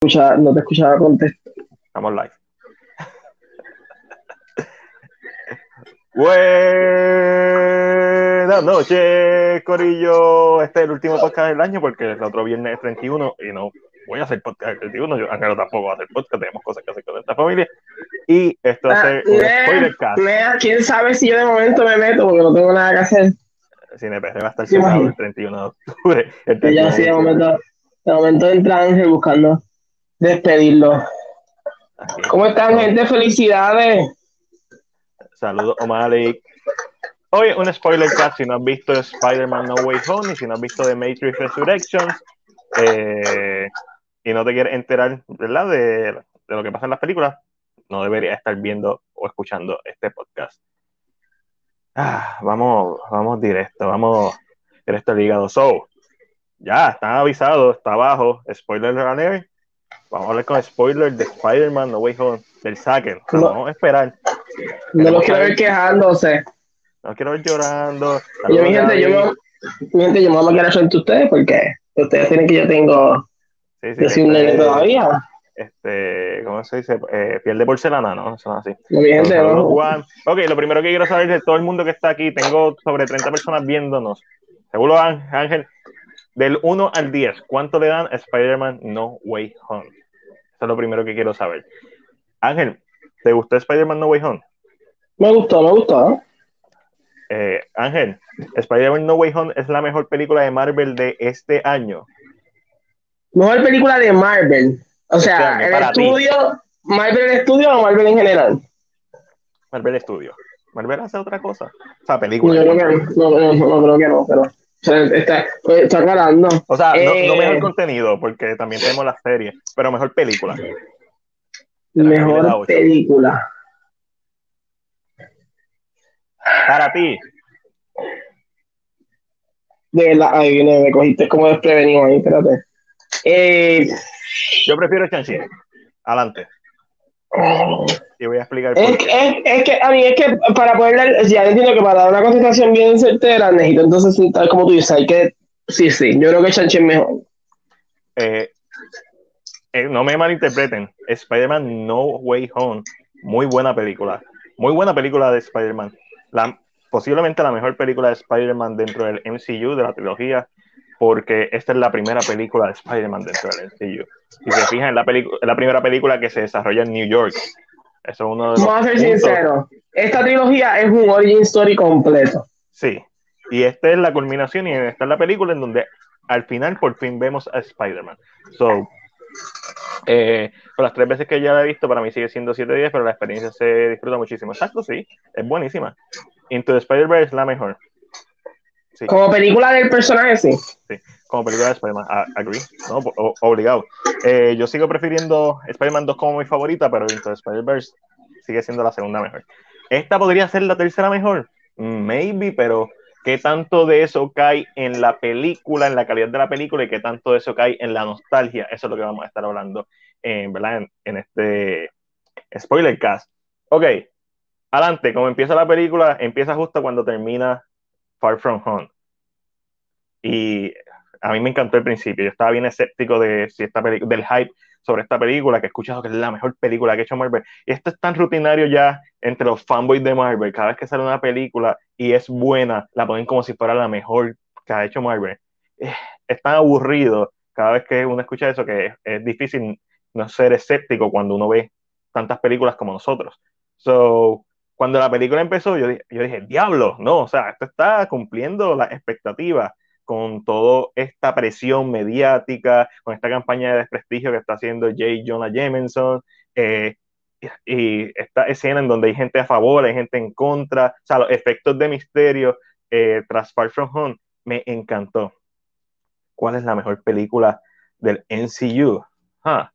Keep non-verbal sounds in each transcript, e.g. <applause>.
escuchaba, no te escuchaba contestar. Estamos live. <laughs> Buenas noches, Corillo. Este es el último podcast del año porque el otro viernes es 31 y no voy a hacer podcast el 31. Yo, Ángel tampoco va a hacer podcast, tenemos cosas que hacer con esta familia. Y esto va a ser un Lea, spoiler cast. Lea, quién sabe si yo de momento me meto porque no tengo nada que hacer. CinePR va a estar cerrado el 31 de octubre. El Que ya 31 sí, de octubre. momento, de momento entra Ángel buscando despedirlo. ¿Cómo están, gente? Felicidades. Saludos, Omalik. Hoy un spoiler cast si no has visto Spider-Man No Way Home y si no has visto The Matrix Resurrections eh, y no te quieres enterar ¿verdad? De, de lo que pasa en las películas, no deberías estar viendo o escuchando este podcast. Ah, vamos, vamos directo, vamos directo al hígado. So, ya, están avisados, está abajo, spoiler alert. Vamos a hablar con spoiler de Spider-Man No Way Home, del Sacker. No. Vamos a esperar. No los quiero ver quejándose. No quiero ver llorando. Yo, mi gente, yo me, mi gente, yo me voy a quedar frente a ustedes porque ustedes tienen que yo tengo, Sí, sí, yo soy un este, nene todavía. Este, ¿cómo se dice? Eh, piel de porcelana, ¿no? Eso no es así. No, mi gente, no. Ok, lo primero que quiero saber de todo el mundo que está aquí, tengo sobre 30 personas viéndonos. Seguro, Án- Ángel, del 1 al 10, ¿cuánto le dan a Spider-Man No Way Home? Eso es lo primero que quiero saber. Ángel, ¿te gustó Spider-Man No Way Home? Me gustó, me gustó. Eh, Ángel, Spider-Man No Way Home es la mejor película de Marvel de este año. Mejor película de Marvel. O Este sea, el ti. estudio, Marvel el estudio o Marvel en general. Marvel Studios. Marvel hace otra cosa. O sea, Yo película. creo que no, no, no, no creo que no, pero sea, está, pues, está aclarando. O sea, no, Eh, no mejor contenido, porque también tenemos las series, pero mejor película. Mejor película. Para ti, De la, ay, viene, me cogiste como desprevenido ahí, espérate. Eh, yo prefiero Shang-Chi. Adelante. Y voy a explicar por es, qué. es, es que a mí es que para poder dar, ya entiendo que para dar una contestación bien certera necesito entonces tal como tú dices, hay que sí, sí, yo creo que Chanchi es mejor. Eh, eh, no me malinterpreten. Spider-Man No Way Home. Muy buena película. Muy buena película de Spider-Man. La, posiblemente la mejor película de Spider-Man dentro del MCU, de la trilogía, porque esta es la primera película de Spider-Man dentro del MCU. Si se fijan, es la, la primera película que se desarrolla en New York. Eso es uno de los Vamos a ser puntos- sinceros, esta trilogía es un origin story completo. Sí. Y esta es la culminación y esta es la película en donde al final por fin vemos a Spider-Man. So, eh, por las tres veces que ya la he visto, para mí sigue siendo 7 días, pero la experiencia se disfruta muchísimo. Exacto, sí, es buenísima. Into the Spider-Verse es la mejor. Sí, Como película del personaje, sí. Como película de Spider-Man, a- agree, ¿no? O- obligado. Eh, yo sigo prefiriendo Spider-Man 2 como mi favorita, pero Into Spider-Verse sigue siendo la segunda mejor. ¿Esta podría ser la tercera mejor? Maybe, pero ¿qué tanto de eso cae en la película, en la calidad de la película y qué tanto de eso cae en la nostalgia? Eso es lo que vamos a estar hablando ¿verdad? en, en este spoiler cast. Ok, adelante, como empieza la película, empieza justo cuando termina Far From Home. Y a mí me encantó el principio. Yo estaba bien escéptico de si esta del hype sobre esta película, que he escuchado que es la mejor película que ha hecho Marvel. Y esto es tan rutinario ya entre los fanboys de Marvel. Cada vez que sale una película y es buena, la ponen como si fuera la mejor que ha hecho Marvel. Eh, Es tan aburrido cada vez que uno escucha eso que es, es difícil no ser escéptico cuando uno ve tantas películas como nosotros. So, cuando la película empezó, yo, yo dije, diablo, no, o sea, esto está cumpliendo las expectativas con toda esta presión mediática, con esta campaña de desprestigio que está haciendo J. Jonah Jameson, eh, y, esta escena en donde hay gente a favor, hay gente en contra, o sea, los efectos de misterio eh, tras Far From Home, me encantó. ¿Cuál es la mejor película del? Ah,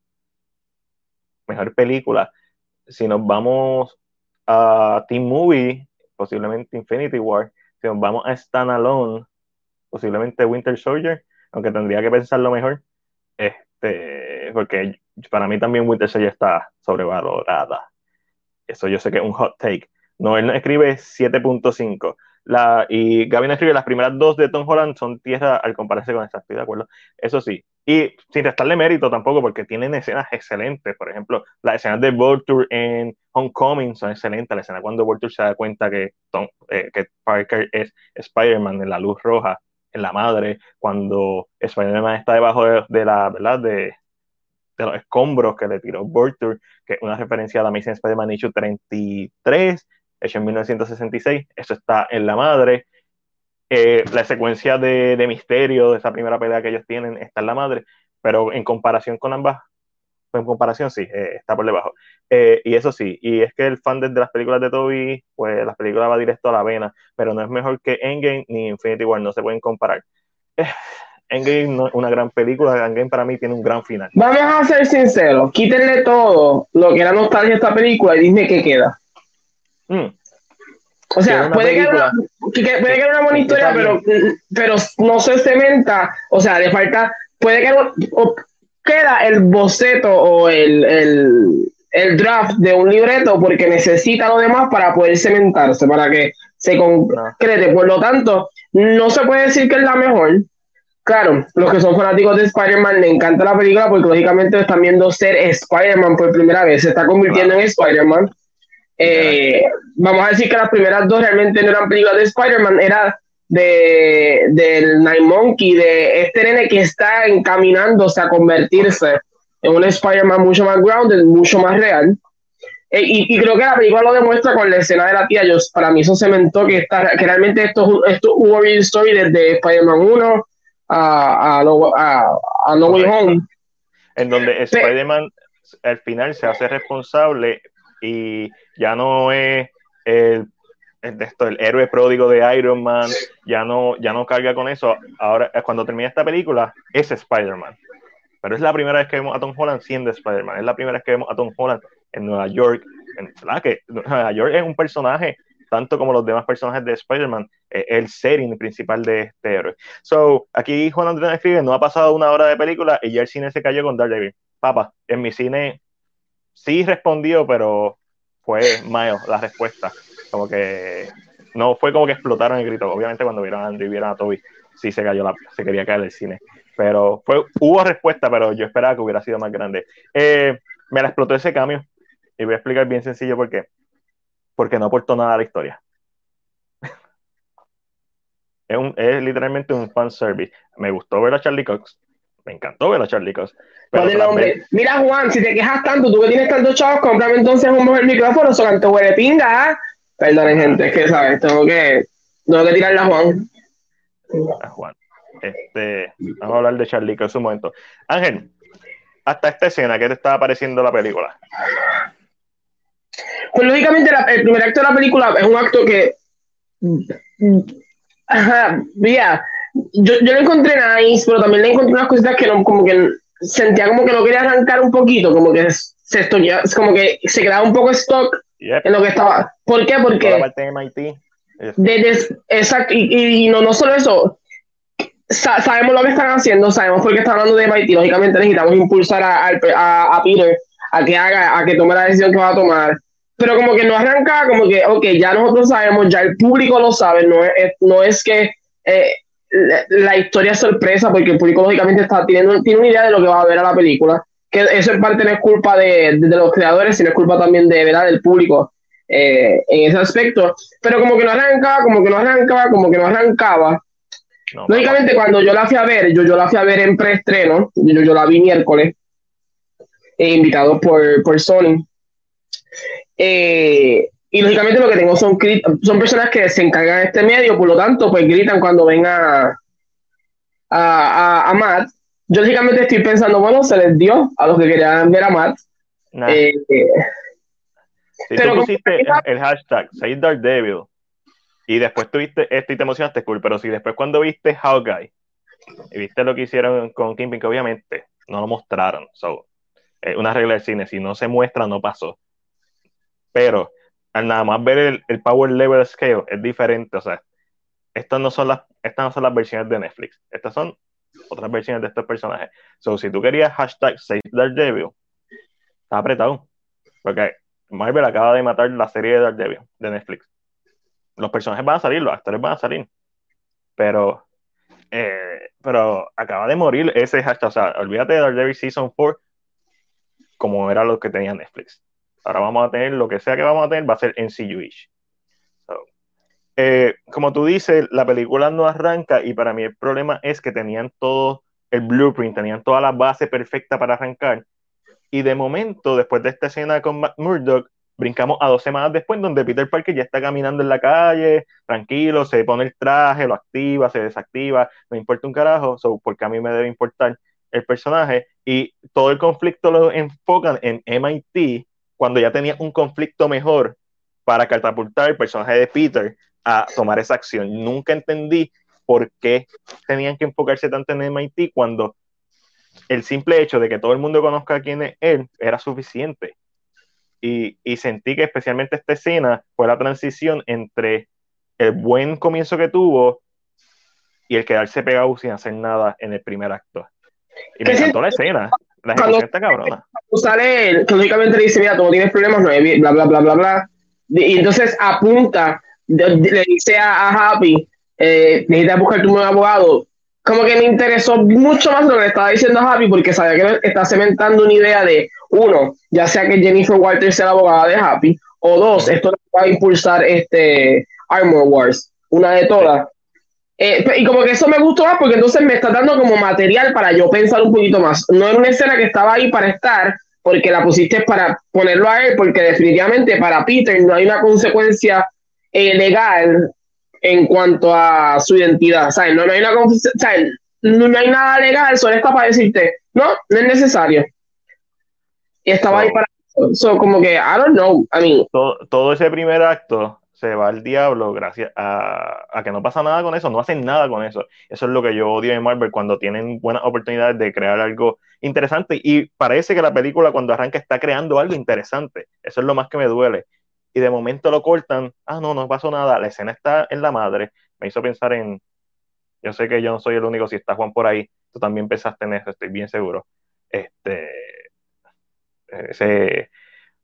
mejor película. Si nos vamos a Team Movie, posiblemente Infinity War. Si nos vamos a Stand Alone, posiblemente Winter Soldier, aunque tendría que pensarlo mejor. Este, porque para mí también Winter Soldier está sobrevalorada. Eso yo sé que es un hot take. No, él escribe 7.5. La, y Gavin escribe las primeras dos de Tom Holland son tierra al compararse con esta, estoy de acuerdo. Eso sí, Y sin restarle mérito tampoco, porque tienen escenas excelentes. Por ejemplo, las escenas de Vulture en Homecoming son excelentes. La escena cuando Vulture se da cuenta que, eh, que Parker es Spider-Man en la luz roja, en la madre, cuando Spider-Man está debajo de, la, ¿verdad? De, de, los escombros que le tiró Vulture, que es una referencia a la Amazing Spider-Man issue 33, hecho en 1966. Eso está en la madre. Eh, la secuencia de, misterio de esa primera pelea que ellos tienen está en la madre, pero en comparación con ambas, en comparación sí, eh, está por debajo. Eh, y eso sí, y es que el fan de las películas de Toby, pues las películas va directo a la vena, pero no es mejor que Endgame ni Infinity War, no se pueden comparar. <sighs> Endgame no es una gran película, Endgame para mí tiene un gran final. Vamos a ser sinceros, quítenle todo lo que era nostalgia de esta película y dime qué queda. Mm. O sea, puede que, una, puede que una buena historia, pero, pero no se cementa, o sea, le falta, puede que queda el boceto o el, el, draft de un libreto porque necesita lo demás para poder cementarse, para que se concrete. Por lo tanto, no se puede decir que es la mejor. Claro, los que son fanáticos de Spider-Man le encanta la película porque lógicamente están viendo ser Spider-Man por primera vez, se está convirtiendo en Spider-Man. Eh, vamos a decir que las primeras dos realmente no eran películas de Spider-Man, era de, del Night Monkey, de este nene que está encaminándose a convertirse en un Spider-Man mucho más grounded, mucho más real. Eh, y, creo que la película lo demuestra con la escena de la tía. Yo, para mí eso cementó que, está, que realmente esto, esto hubo story desde Spider-Man 1 a, a, a, No Way Home. En donde Spider-Man al final se hace responsable y ya no es el, esto, el héroe pródigo de Iron Man, ya no, ya no carga con eso. Ahora, cuando termina esta película, es Spider-Man. Pero es la primera vez que vemos a Tom Holland siendo Spider-Man. Es la primera vez que vemos a Tom Holland en Nueva York. En, Que Nueva York es un personaje, tanto como los demás personajes de Spider-Man, el setting principal de este héroe. So, aquí Juan Andrés escribe, no ha pasado una hora de película y ya el cine se cayó con Daredevil. Papá, en mi cine sí respondió, pero fue mayo la respuesta. Como que no fue como que explotaron el grito. Obviamente cuando vieron a Andrew y vieron a Toby, sí se cayó la, se quería caer el cine. Pero fue, hubo respuesta, pero yo esperaba que hubiera sido más grande. Eh, me la explotó ese cambio. Y voy a explicar bien sencillo por qué. Porque no aportó nada a la historia. <laughs> es, un, es literalmente un fan service. Me gustó ver a Charlie Cox. Me encantó ver a Charlie Cox. Mira, Juan, si te quejas tanto, tú que tienes tantos chavos, cómprame entonces un mejor micrófono, so canto huele pinga. ¿ah? Perdonen, gente, es que, ¿sabes? Tengo que, tengo que tirarle a Juan. A Juan. Este, vamos a hablar de Charlie en un momento. Ángel, hasta esta escena, ¿qué te estaba pareciendo la película? Pues lógicamente el primer acto de la película es un acto que ajá, mira, yo, yo lo encontré nice, pero también le encontré unas cositas que no, como que sentía como que no quería arrancar un poquito, como que se como que se quedaba un poco stock en lo que estaba. ¿Por qué? Porque. exacto, y, no, no solo eso. sabemos lo que están haciendo, sabemos por qué están hablando de MIT. Lógicamente necesitamos impulsar a, a, Peter a que haga, a que tome la decisión que va a tomar. Pero como que no arranca, como que, ok, ya nosotros sabemos, ya el público lo sabe, no es, no es que eh, la, historia es sorpresa porque el público lógicamente está tiene, tiene una idea de lo que va a ver a la película. Que eso en parte no es culpa de, de, los creadores, sino es culpa también de verdad del público eh, en ese aspecto. Pero como que no arrancaba, como que no arrancaba, como que no arrancaba. lógicamente, cuando yo la fui a ver, yo, yo la fui a ver en preestreno, yo, yo la vi miércoles, eh, invitado por, por Sony. Eh, y lógicamente lo que tengo son, son personas que se encargan de este medio, por lo tanto, pues gritan cuando ven a, a, Matt. Yo lógicamente estoy pensando, bueno, se les dio a los que querían ver a Matt. Eh, si pero tú pusiste el, hashtag Say Devil y después tuviste esto y te emocionaste, cool, pero si después cuando viste Hawkeye y viste lo que hicieron con Kingpin, que obviamente no lo mostraron, so, una regla del cine, si no se muestra, no pasó. Pero al nada más ver el, power level scale es diferente. O sea, estas no son las, estas no son las versiones de Netflix. Estas son otras versiones de estos personajes. So, si tú querías hashtag Save Daredevil, está apretado. Porque Marvel acaba de matar la serie de Daredevil de Netflix. Los personajes van a salir, los actores van a salir. Pero Eh, pero acaba de morir ese hashtag. O sea, olvídate de Daredevil Season 4 como era lo que tenía Netflix. Ahora vamos a tener lo que sea que vamos a tener, va a ser NCU-ish. Eh, como tú dices, la película no arranca y para mí el problema es que tenían todo el blueprint, tenían toda la base perfecta para arrancar. Y de momento, después de esta escena con Matt Murdock, brincamos a dos semanas después, donde Peter Parker ya está caminando en la calle, tranquilo, se pone el traje, lo activa, se desactiva, no importa un carajo, porque a mí me debe importar el personaje. Y todo el conflicto lo enfocan en MIT, cuando ya tenía un conflicto mejor para catapultar el personaje de Peter a tomar esa acción. Nunca entendí por qué tenían que enfocarse tanto en MIT cuando el simple hecho de que todo el mundo conozca quién es él era suficiente. Y, y, sentí que especialmente esta escena fue la transición entre el buen comienzo que tuvo y el quedarse pegado sin hacer nada en el primer acto. Y me encantó la escena. La ejecución está cabrona. Sale, que lógicamente le dice, mira, tú no tienes problemas, no bla, bla, bla, bla, bla. Y entonces apunta, le dice a, Happy, eh, necesitas buscar tu nuevo abogado como que me interesó mucho más lo que le estaba diciendo a Happy porque sabía que está cementando una idea de, uno, ya sea que Jennifer Walter sea la abogada de Happy, o dos, esto va a impulsar este Armor Wars, una de todas. Eh, y como que eso me gustó más porque entonces me está dando como material para yo pensar un poquito más. No era una escena que estaba ahí para estar, porque la pusiste para ponerlo a él, porque definitivamente para Peter no hay una consecuencia eh, legal en cuanto a su identidad. ¿sabes? No, no, hay una no, no, hay nada legal, solo está para decirte, no, no es necesario. Y estaba ahí para eso. como que, I don't know. I mean, todo, todo, ese primer acto se va al diablo gracias a, a, que no pasa nada con eso, no hacen nada con eso. Eso es lo que yo odio en Marvel cuando tienen buenas oportunidades de crear algo interesante. Y parece que la película cuando arranca está creando algo interesante. Eso es lo más que me duele y de momento lo cortan, ah, no, no pasó nada, la escena está en la madre, me hizo pensar en, yo sé que yo no soy el único, si está Juan por ahí, tú también pensaste en eso, estoy bien seguro. Este, ese,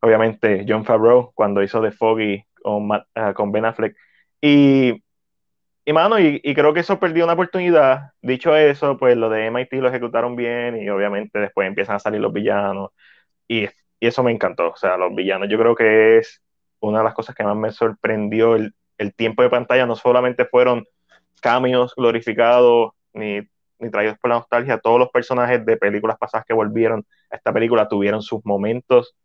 obviamente, John Favreau, cuando hizo The Foggy con, ah, con Ben Affleck, y, y mano, y, y, creo que eso perdió una oportunidad. Dicho eso, pues lo de MIT lo ejecutaron bien, y obviamente después empiezan a salir los villanos, y, y eso me encantó, o sea, los villanos, yo creo que es una de las cosas que más me sorprendió el, tiempo de pantalla no solamente fueron cambios glorificados ni, traídos por la nostalgia, todos los personajes de películas pasadas que volvieron a esta película tuvieron sus momentos,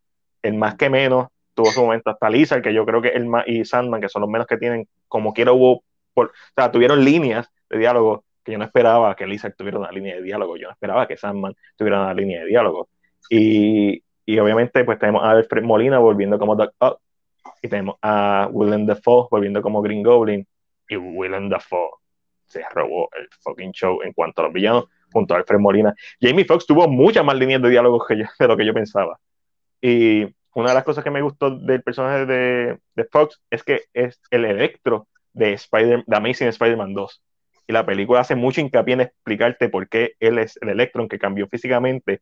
el más que menos tuvo su momento, hasta Lisa, que yo creo que el más, y Sandman, que son los menos que tienen, como quiera hubo, por, o sea, tuvieron líneas de diálogo que yo no esperaba que Lisa tuviera una línea de diálogo, yo no esperaba que Sandman tuviera una línea de diálogo. Y, y obviamente pues tenemos a Alfred Molina volviendo como y tenemos a Willem Dafoe volviendo como Green Goblin. Y Willem Dafoe se robó el fucking show en cuanto a los villanos junto a Alfred Molina. Jamie Foxx tuvo muchas más líneas de diálogo que <laughs> de lo que yo pensaba. Y una de las cosas que me gustó del personaje de, de Fox es que es el electro de, Spider, de Amazing Spider-Man 2. Y la película hace mucho hincapié en explicarte por qué él es el Electron que cambió físicamente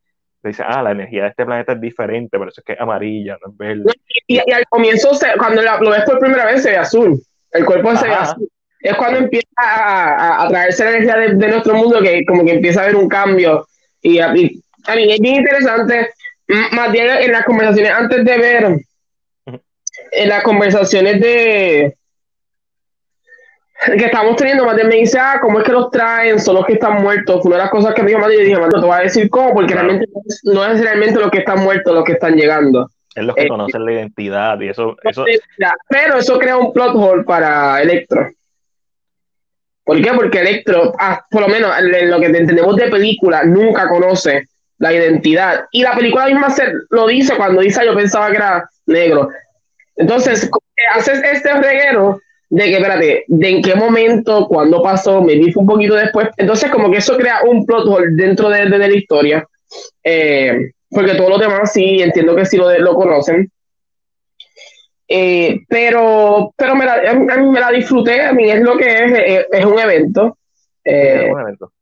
dice, ah, la energía de este planeta es diferente, por eso es que es amarilla, no es verde. Y, al comienzo, cuando lo ves por primera vez, se ve azul. El cuerpo se ve azul. Es cuando empieza a, a, traerse la energía de, nuestro mundo que como que empieza a haber un cambio. Y, a mí es bien interesante, más bien en las conversaciones antes de ver, en las conversaciones de, que estamos teniendo, más me dice, ah, ¿cómo es que los traen? Son los que están muertos. Una de las cosas que me dijo Mati, yo dije, Mati, te voy a decir cómo, porque realmente no es, realmente los que están muertos los que están llegando. Es los que eh, conocen la identidad y eso, eso... Pero eso crea un plot hole para Electro. ¿Por qué? Porque Electro, ah, por lo menos en lo que entendemos de película, nunca conoce la identidad. Y la película misma se lo dice cuando dice yo pensaba que era negro. Entonces, haces este reguero de que, espérate, de en qué momento, cuándo pasó, me dijo un poquito después. Entonces, como que eso crea un plot hole dentro de, de, la historia. Eh, porque todos los demás sí, entiendo que sí lo, lo conocen. Eh, pero pero me la, a mí me la disfruté, a mí es lo que es, eh, es, un evento. es un evento.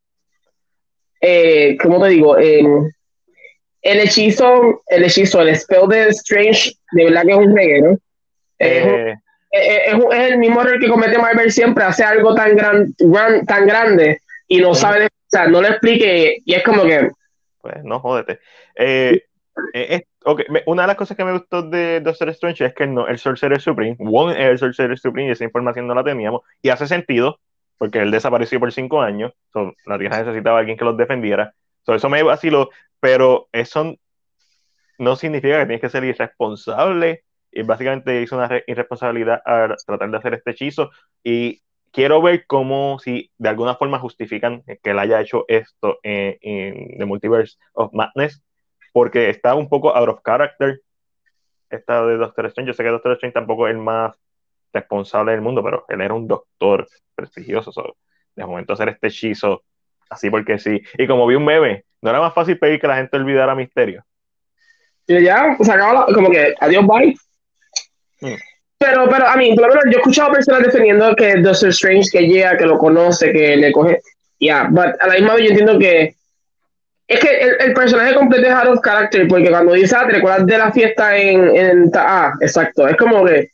¿Cómo te digo? el hechizo, el hechizo, el spell de Strange, de verdad que es un reguero. Es, el mismo error que comete Marvel siempre, hace algo tan, gran, tan grande y no sabe, o sea, no le explique, y es como que. Pues no, jódete. Eh, eh, okay. Una de las cosas que me gustó de Doctor Strange es que no, el Sorcerer Supreme, One es el Sorcerer Supreme y esa información no la teníamos, y hace sentido, porque él desapareció por cinco años, la Tierra necesitaba a alguien que los defendiera, eso me vaciló, pero eso no significa que tienes que ser irresponsable, y básicamente hizo una irresponsabilidad al tratar de hacer este hechizo, y quiero ver cómo, si de alguna forma justifican que él haya hecho esto en, The Multiverse of Madness, porque está un poco out of character esta de Doctor Strange. Yo sé que Doctor Strange tampoco es el más responsable del mundo, pero él era un doctor prestigioso. de momento hacer este hechizo así porque sí. Y como vi un meme, no era más fácil pedir que la gente olvidara Misterio. Y ya, se como que adiós, bye. Mm. Pero, pero, a mí, por lo menos yo he escuchado personas defendiendo que Doctor Strange que llega, que lo conoce, que le coge. Ya, yeah, a la misma vez yo entiendo que es que el, personaje completo es out of character, porque cuando dice, ah, te recuerdas de la fiesta en, en Ah, exacto. Es como que.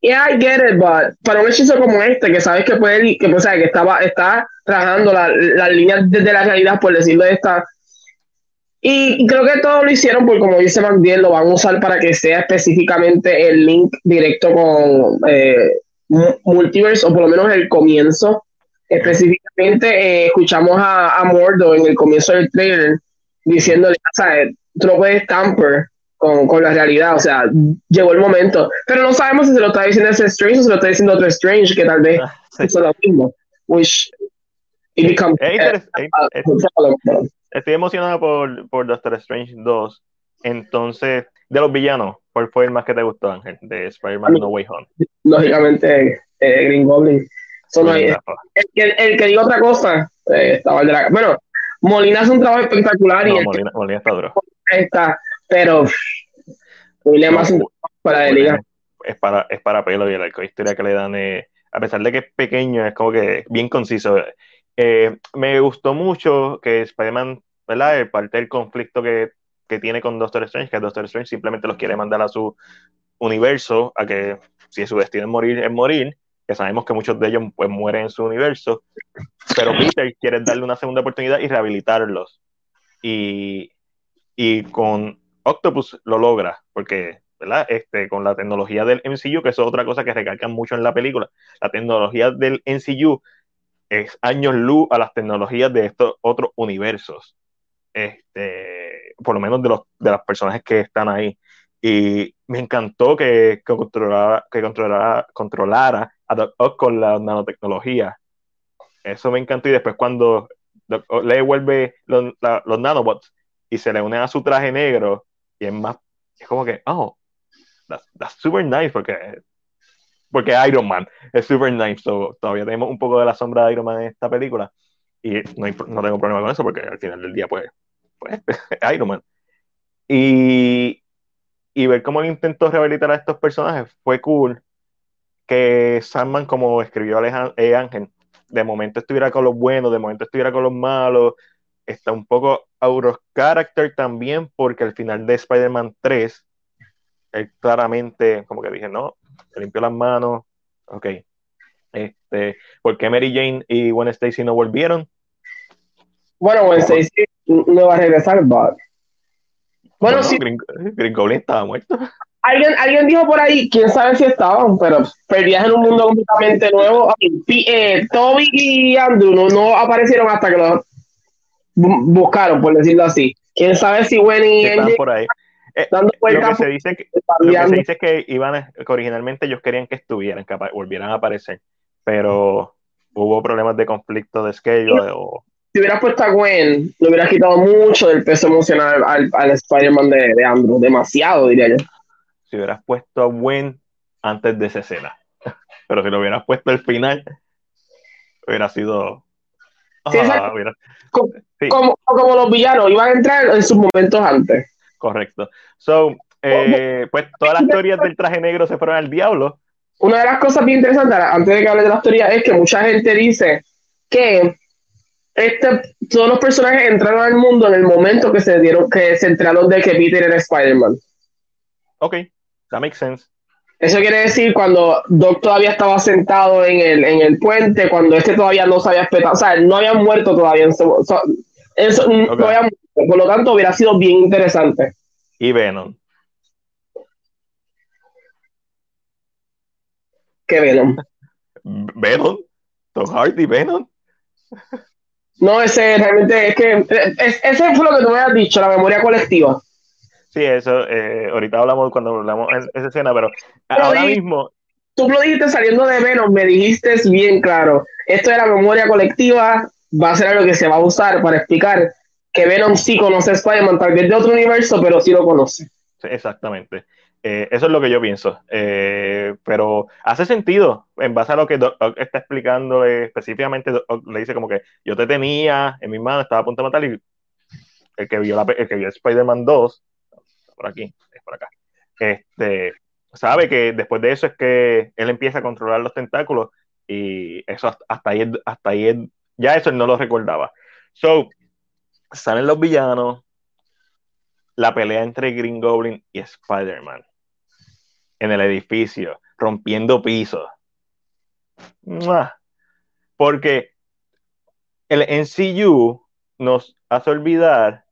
Yeah, I get it, but para un hechizo como este, que sabes que puede, que, o sea, que estaba, está trabajando las la líneas desde la realidad, por decirlo de esta. Y creo que todo lo hicieron porque, como dice McDill, lo van a usar para que sea específicamente el link directo con eh, Multiverse, o por lo menos el comienzo Específicamente, eh, escuchamos a, a, Mordo en el comienzo del trailer diciéndole, ¿sabes? Tú no puedes tamper con, con, la realidad, o sea, llegó el momento. Pero no sabemos si se lo está diciendo ese Strange o se lo está diciendo otro Strange, que tal vez ah, es lo mismo. Which it becomes, Estoy emocionado por, por Doctor Strange 2. Entonces, de los villanos, ¿cuál fue el más que te gustó, Ángel? De Spider-Man No Way Home. Lógicamente, eh, Green Goblin el, que, el, que diga otra cosa, eh, bueno, Molina hace un trabajo espectacular y Molina, Molina, está duro. Está, pero William no, hace para liga. Es para, es para pelo y de historia que le dan, eh, a pesar de que es pequeño, es como que bien conciso. Eh, me gustó mucho que Spider-Man, ¿verdad? Parte del conflicto que, que tiene con Doctor Strange, que Doctor Strange simplemente los quiere mandar a su universo, a que si su destino es morir, es morir, que sabemos que muchos de ellos pues, mueren en su universo, pero <laughs> Peter quiere darle una segunda oportunidad y rehabilitarlos. Y, y con Octopus lo logra, porque ¿verdad? Este, con la tecnología del MCU, que eso es otra cosa que recalcan mucho en la película, la tecnología del MCU es años luz a las tecnologías de estos otros universos, este, por lo menos de los de los personajes que están ahí. Y me encantó que, que controlara, que controlara, controlara a Doc Ock con la nanotecnología. Eso me encantó. Y después cuando le devuelve los, los, nanobots y se le une a su traje negro, y es más, es como que, oh, that's, super nice, porque, porque Iron Man es super nice. So, todavía tenemos un poco de la sombra de Iron Man en esta película. Y no, no tengo problema con eso, porque al final del día, pues, pues <laughs> Iron Man. Y, y ver cómo él intentó rehabilitar a estos personajes fue cool que Sandman, como escribió eh, Ángel, de momento estuviera con los buenos, de momento estuviera con los malos, está un poco out of character también, porque al final de Spider-Man 3, él claramente, como que dije, no, se limpió las manos, ok. Este, ¿Por qué Mary Jane y Gwen Stacy no volvieron? Bueno, Gwen Stacy no va a regresar, but... Bueno, sí. Green Goblin estaba muerto alguien, alguien dijo por ahí, quién sabe si estaban, pero perdías en un mundo completamente nuevo. Eh, Toby y Andrew no, aparecieron hasta que los buscaron, por decirlo así. Quién sabe si Wendy y Están por ahí. Eh, lo que se dice que, lo que se dice es que iban que originalmente ellos querían que estuvieran, que volvieran a aparecer, pero hubo problemas de conflicto de schedule o si hubieras puesto a Gwen, le hubieras quitado mucho del peso emocional al, al Spider-Man de, de, Andrew, demasiado, diría yo si hubieras puesto a Gwen antes de esa escena. <laughs> Pero si lo hubieras puesto al final, hubiera sido. Ah, como, como, los villanos iban a entrar en sus momentos antes. Correcto. So, eh, pues todas las teorías del traje negro se fueron al diablo. Una de las cosas bien interesantes, antes de que hable de las teorías, es que mucha gente dice que este, todos los personajes entraron al mundo en el momento que se dieron, que se enteraron de que Peter era Spider-Man. Ok, that makes sense. Eso quiere decir cuando Doc todavía estaba sentado en el, en el puente, cuando este todavía no se había espetado, o sea, no había muerto todavía. Eso, no había muerto, por lo tanto hubiera sido bien interesante. Y Venom. ¿Qué Venom? Venom. Tom Hardy, Venom. No, ese realmente es que ese fue lo que tú me has dicho, la memoria colectiva. Sí, eso, eh, ahorita hablamos cuando hablamos en esa escena, pero, ahora mismo. Tú lo dijiste saliendo de Venom, me dijiste bien claro. Esto de la memoria colectiva va a ser algo que se va a usar para explicar que Venom sí conoce a Spider-Man, tal vez de otro universo, pero sí lo conoce. exactamente. Eh, eso es lo que yo pienso. Eh, pero hace sentido en base a lo que Doc está explicando específicamente. le dice como que yo te tenía en mi mano, estaba a punto de matar y el que vio, la, el que vio Spider-Man 2, por aquí, es por acá, este, sabe que después de eso es que él empieza a controlar los tentáculos y eso hasta, ahí, hasta ahí, ya eso él no lo recordaba. So, salen los villanos, la pelea entre Green Goblin y Spider-Man en el edificio, rompiendo pisos. Porque el NCU nos hace olvidar,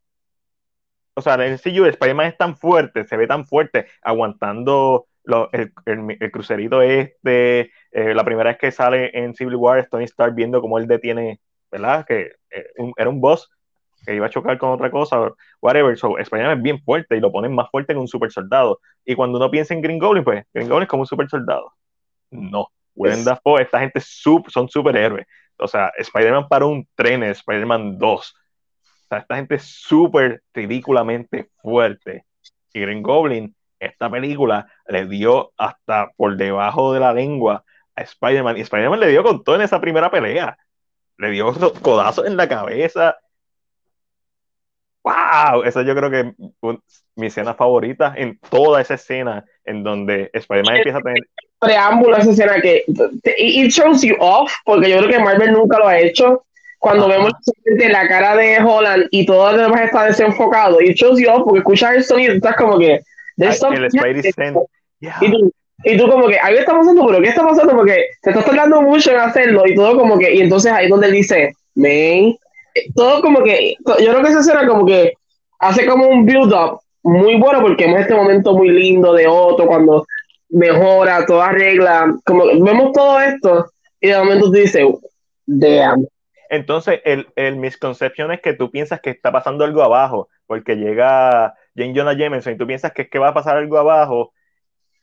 o sea, el NCU de Spider-Man es tan fuerte, se ve tan fuerte, aguantando el, crucerito este, eh, la primera vez que sale en Civil War, Tony Stark viendo cómo él detiene, ¿verdad? Que eh, era un boss que iba a chocar con otra cosa, whatever. So, Spider-Man es bien fuerte y lo ponen más fuerte que un super soldado. Y cuando uno piensa en Green Goblin, pues Green Goblin es como un super soldado. No. Willem Dafoe, esta gente sub, son superhéroes. O sea, Spider-Man para un tren, Spider-Man 2. O sea, esta gente es súper ridículamente fuerte. Y Green Goblin, esta película le dio hasta por debajo de la lengua a Spider-Man. Y Spider-Man le dio con todo en esa primera pelea. Le dio codazos en la cabeza ¡Wow! Esa yo creo que mi escena favorita en toda esa escena en donde Spider-Man empieza a tener. Preámbulo, esa escena que. It shows you off, porque yo creo que Marvel nunca lo ha hecho. Cuando vemos la cara de Holland y todo lo demás está desenfocado, it shows you off, porque escuchas el sonido y estás como que. el Spidey y, tú, y tú, como que, ahí está pasando, pero ¿qué está pasando? Porque te estás tardando mucho en hacerlo y todo como que. Y entonces ahí es donde él dice, man todo como que, yo creo que esa escena como que hace como un build-up muy bueno porque vemos este momento muy lindo de Otto cuando mejora, todo arregla, como vemos todo esto y de momento tú dices, damn. Entonces, el, el misconcepción es que tú piensas que está pasando algo abajo, porque llega Jane Jonah Jameson y tú piensas que es que va a pasar algo abajo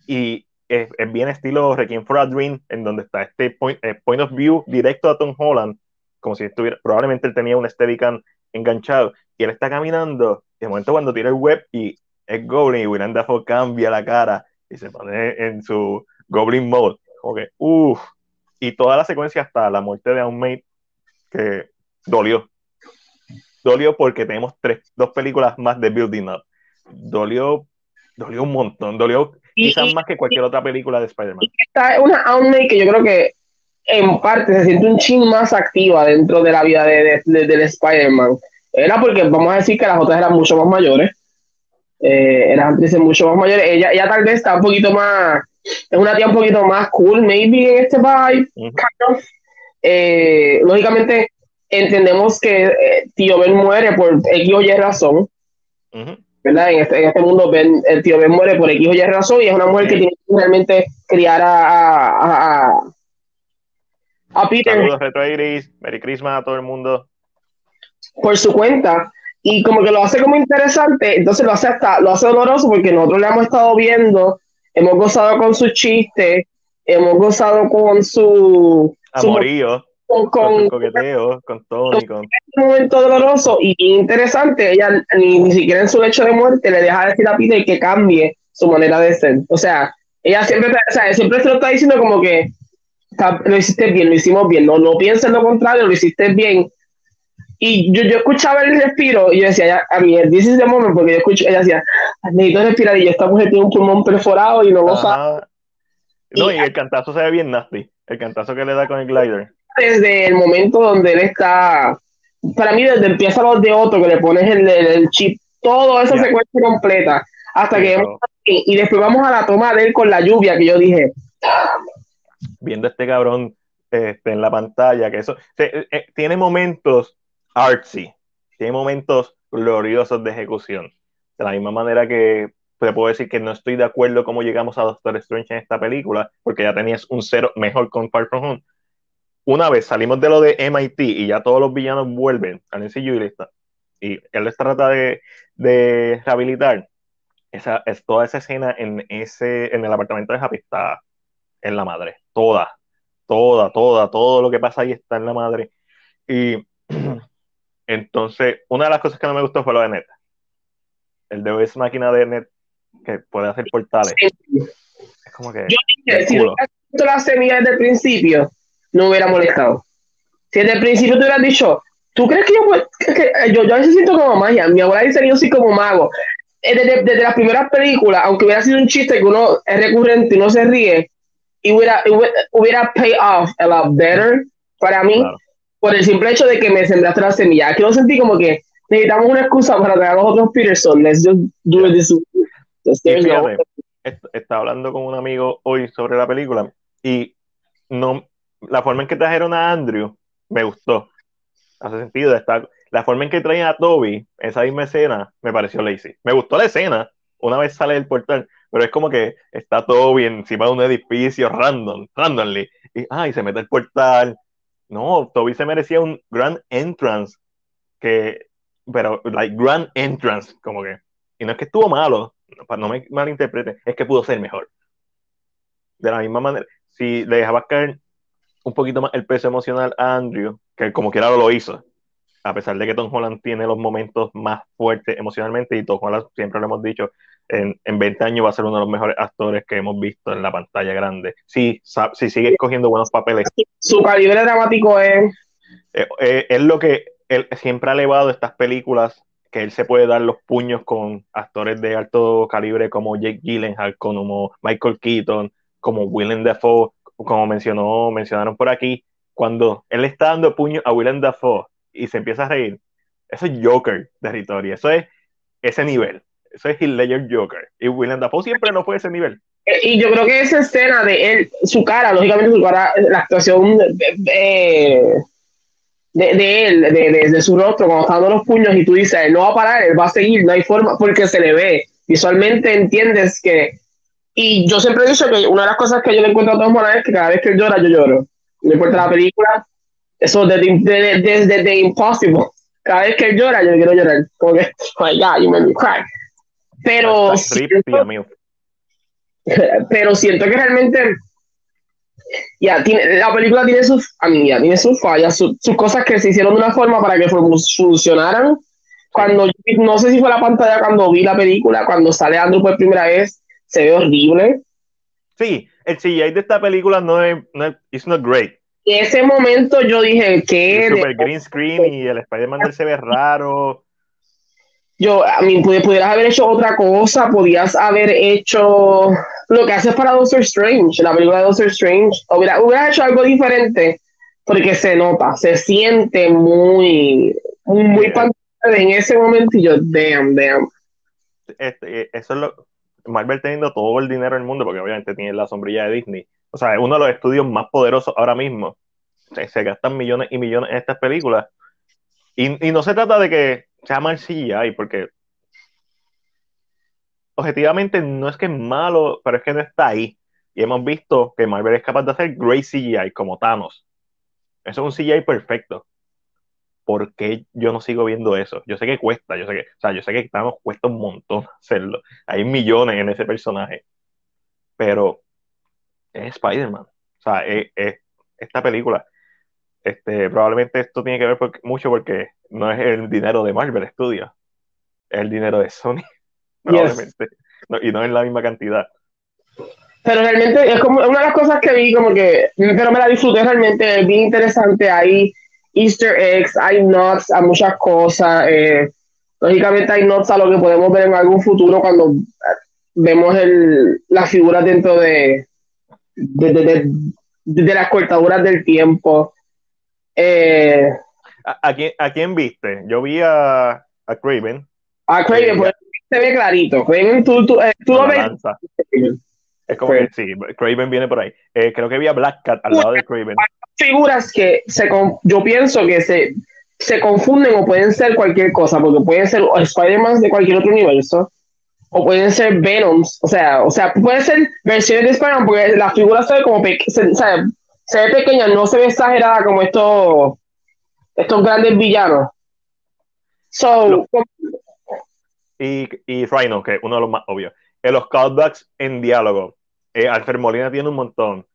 y es, bien estilo Requiem for a Dream, en donde está este point, eh, point of view directo a Tom Holland, como si estuviera, probablemente él tenía un Steadicam enganchado y él está caminando, y de momento cuando tira el web y es Goblin y Willem Dafoe cambia la cara y se pone en su Goblin mode, como que, uff, y toda la secuencia hasta la muerte de Mate que dolió. Dolió porque tenemos tres, dos películas más de Building Up. Dolió, dolió un montón, dolió quizás más que cualquier otra película de Spider-Man. Esta es una Mate que yo creo que en parte se siente un ching más activa dentro de la vida de, del Spider-Man. Era porque vamos a decir que las otras eran mucho más mayores. Eh, eran actrices mucho más mayores. Ella, ella tal vez está un poquito más, es una tía un poquito más cool, maybe en este vibe. Eh, lógicamente, entendemos que eh, Tío Ben muere por X o Y razón. ¿verdad? En este, en este mundo ben, el tío Ben muere por X o Y razón y es una mujer que tiene que realmente criar a, a Peter. Saludos, Retro Merry Christmas a todo el mundo. Por su cuenta. Y como que lo hace como interesante, entonces lo hace hasta, lo hace doloroso porque nosotros le hemos estado viendo, hemos gozado con sus chistes, hemos gozado con su amorío, con, con, coqueteo, con Tony, con, un momento doloroso y interesante, ella ni, ni siquiera en su lecho de muerte le deja decir a Peter que cambie su manera de ser. O sea, ella siempre, o sea, siempre se lo está diciendo como que lo hiciste bien, lo hicimos bien, no, no pienses lo contrario, lo hiciste bien. Y yo, yo escuchaba el respiro y yo decía, ya, a mí, this is the moment, porque yo escucho, ella decía, necesito respirar y esta mujer tiene un pulmón perforado y no lo sabe. No, y, el cantazo se ve bien nasty, el cantazo que le da con el glider. Desde el momento donde él está, para mí desde empieza los de otro, que le pones el, el chip, todo esa secuencia completa, hasta que y después vamos a la toma de él con la lluvia, que yo dije. Viendo a este cabrón este, en la pantalla, que eso eh, eh, tiene momentos artsy, tiene momentos gloriosos de ejecución. De la misma manera que te puedo decir que no estoy de acuerdo cómo llegamos a Doctor Strange en esta película, porque ya tenías un cero mejor con Far From Home. Una vez salimos de lo de MIT y ya todos los villanos vuelven al MCU y, él les trata de, de rehabilitar, esa, es toda esa escena en, ese, en el apartamento de Happy está en la madre, toda, toda, toda, todo lo que pasa ahí está en la madre. Y <clears throat> entonces, una de las cosas que no me gustó fue lo de Net. El de esa máquina de Net que puede hacer portales. Es como que. Yo dije, si hubieras visto la semilla desde el principio, no hubiera molestado. Si desde el principio te hubieras dicho, ¿tú crees que yo, que, yo, yo a veces siento como magia? Mi abuela dice que yo soy como mago. Eh, desde, desde, las primeras películas, aunque hubiera sido un chiste que uno es recurrente y uno se ríe, y hubiera, hubiera pay off a lot better para mí, por el simple hecho de que me sembraste la semilla. Que lo sentí como que necesitamos una excusa para traer a los otros Peterson. Let's just do it this estaba hablando con un amigo hoy sobre la película y no la forma en que trajeron a Andrew me gustó. Hace sentido. Está, la forma en que traen a Toby, esa misma escena, me pareció lazy. Me gustó la escena, una vez sale del portal, pero es como que está Toby encima de un edificio random, randomly, y, ay, se mete el portal. No, Toby se merecía un grand entrance, que, pero, like, grand entrance, como que, y no es que estuvo malo, no me malinterprete, es que pudo ser mejor. De la misma manera, si le dejabas caer un poquito más el peso emocional a Andrew, que como quiera lo hizo, a pesar de que Tom Holland tiene los momentos más fuertes emocionalmente, y Tom Holland, siempre lo hemos dicho, en, en 20 años va a ser uno de los mejores actores que hemos visto en la pantalla grande. Si, si sigue escogiendo buenos papeles. Su calibre dramático es... Eh, eh, es lo que él siempre ha elevado estas películas, que él se puede dar los puños con actores de alto calibre como Jake Gyllenhaal, como Michael Keaton, como Willem Dafoe, como mencionó, mencionaron por aquí, cuando él está dando puños a Willem Dafoe y se empieza a reír. Eso es Joker de Ritori, eso es ese nivel. Eso es Hill Ledger Joker. Y William Dafoe siempre no fue ese nivel. Eh, y yo creo que esa escena de él, su cara, lógicamente su cara, la actuación de, de, él, de, de, su rostro, cuando está dando los puños y tú dices, él no va a parar, él va a seguir, no hay forma, porque se le ve. Visualmente entiendes que. Y yo siempre he dicho que una de las cosas que yo le encuentro a Tom Holland es que cada vez que él llora, yo lloro. No importa la película, eso desde de, de, de, Impossible. Cada vez que él llora, yo quiero llorar. Como que, oh my God, you made me cry. Pero. Siento, <laughs> pero siento que realmente. Ya, tiene, la película tiene sus, a mí, ya, tiene sus fallas, sus, cosas que se hicieron de una forma para que funcionaran. Cuando, no sé si fue la pantalla cuando vi la película, cuando sale Andrew por primera vez, se ve horrible. Sí, el CGI de esta película no es, no es it's not great ese momento yo dije que. El super green screen y el Spider-Man se ve raro. Yo, a mí, pudieras haber hecho otra cosa, podías haber hecho lo que haces para Doctor Strange, la película de Doctor Strange. Hubiera, hubiera hecho algo diferente, porque se nota, se siente muy, muy, en ese momento y yo, damn, damn. Este, eso es lo. Marvel teniendo todo el dinero del mundo, porque obviamente tiene la sombrilla de Disney o sea, es uno de los estudios más poderosos ahora mismo. Se, gastan millones y millones en estas películas. Y, no se trata de que sea mal CGI, porque objetivamente no es que es malo, pero es que no está ahí. Y hemos visto que Marvel es capaz de hacer great CGI como Thanos. Eso es un CGI perfecto. ¿Por qué yo no sigo viendo eso? Yo sé que cuesta, yo sé que, o sea, yo sé que Thanos cuesta un montón <laughs> hacerlo. Hay millones en ese personaje. Pero es Spider-Man. O sea, es, esta película. Este, probablemente esto tiene que ver mucho porque no es el dinero de Marvel Studios, es el dinero de Sony, <laughs> probablemente, y no es la misma cantidad. Pero realmente es como una de las cosas que vi, como que, pero me la disfruté realmente, es bien interesante. Hay Easter eggs, hay nods a muchas cosas. Eh, lógicamente hay nods a lo que podemos ver en algún futuro cuando vemos el, las figuras dentro de, de, de, las cortaduras del tiempo. Eh, ¿A, quién, ¿A, quién, viste? Yo vi a, a Craven. A Craven, pues, se ve clarito. Craven, tú, tú, eh, tú lo ves. Es como que sí, Craven viene por ahí. Eh, creo que había Black Cat al lado de Craven. Figuras que se, yo pienso que se, se confunden o pueden ser cualquier cosa, porque pueden ser Spider-Man de cualquier otro universo, o pueden ser Venoms, o sea, o sea, pueden ser versiones de Spider-Man, porque la figura se ve como se, se, ve pequeña, no se ve exagerada como estos, estos grandes villanos. So, y, y Rhino, que es uno de los más obvios. En los callbacks en diálogo, eh, Alfred Molina tiene un montón.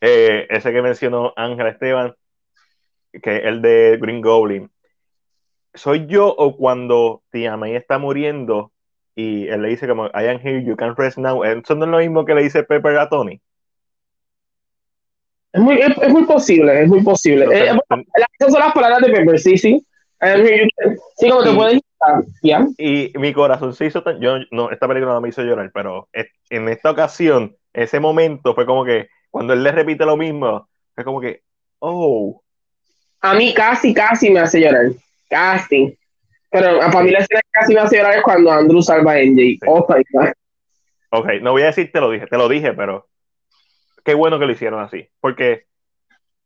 Eh, ese que mencionó Ángel Esteban, que es el de Green Goblin. ¿Soy yo o cuando Tia May está muriendo y él le dice como, I am here, you can rest now? ¿Eso no es lo mismo que le dice Pepper a Tony? Es muy, es, muy posible, es muy posible. Eh, esas son las palabras de Pepper, sí, sí. Sí, como te puedes y mi corazón se hizo tan. Yo, no, esta película no me hizo llorar, pero en esta ocasión, ese momento fue como que cuando él le repite lo mismo, fue como que, oh. A mí casi, casi me hace llorar. Casi. Pero a familia la casi me hace llorar es cuando Andrew salva a NJ. Oh, ok, no voy a decir te lo dije, te lo dije, pero qué bueno que lo hicieron así. Porque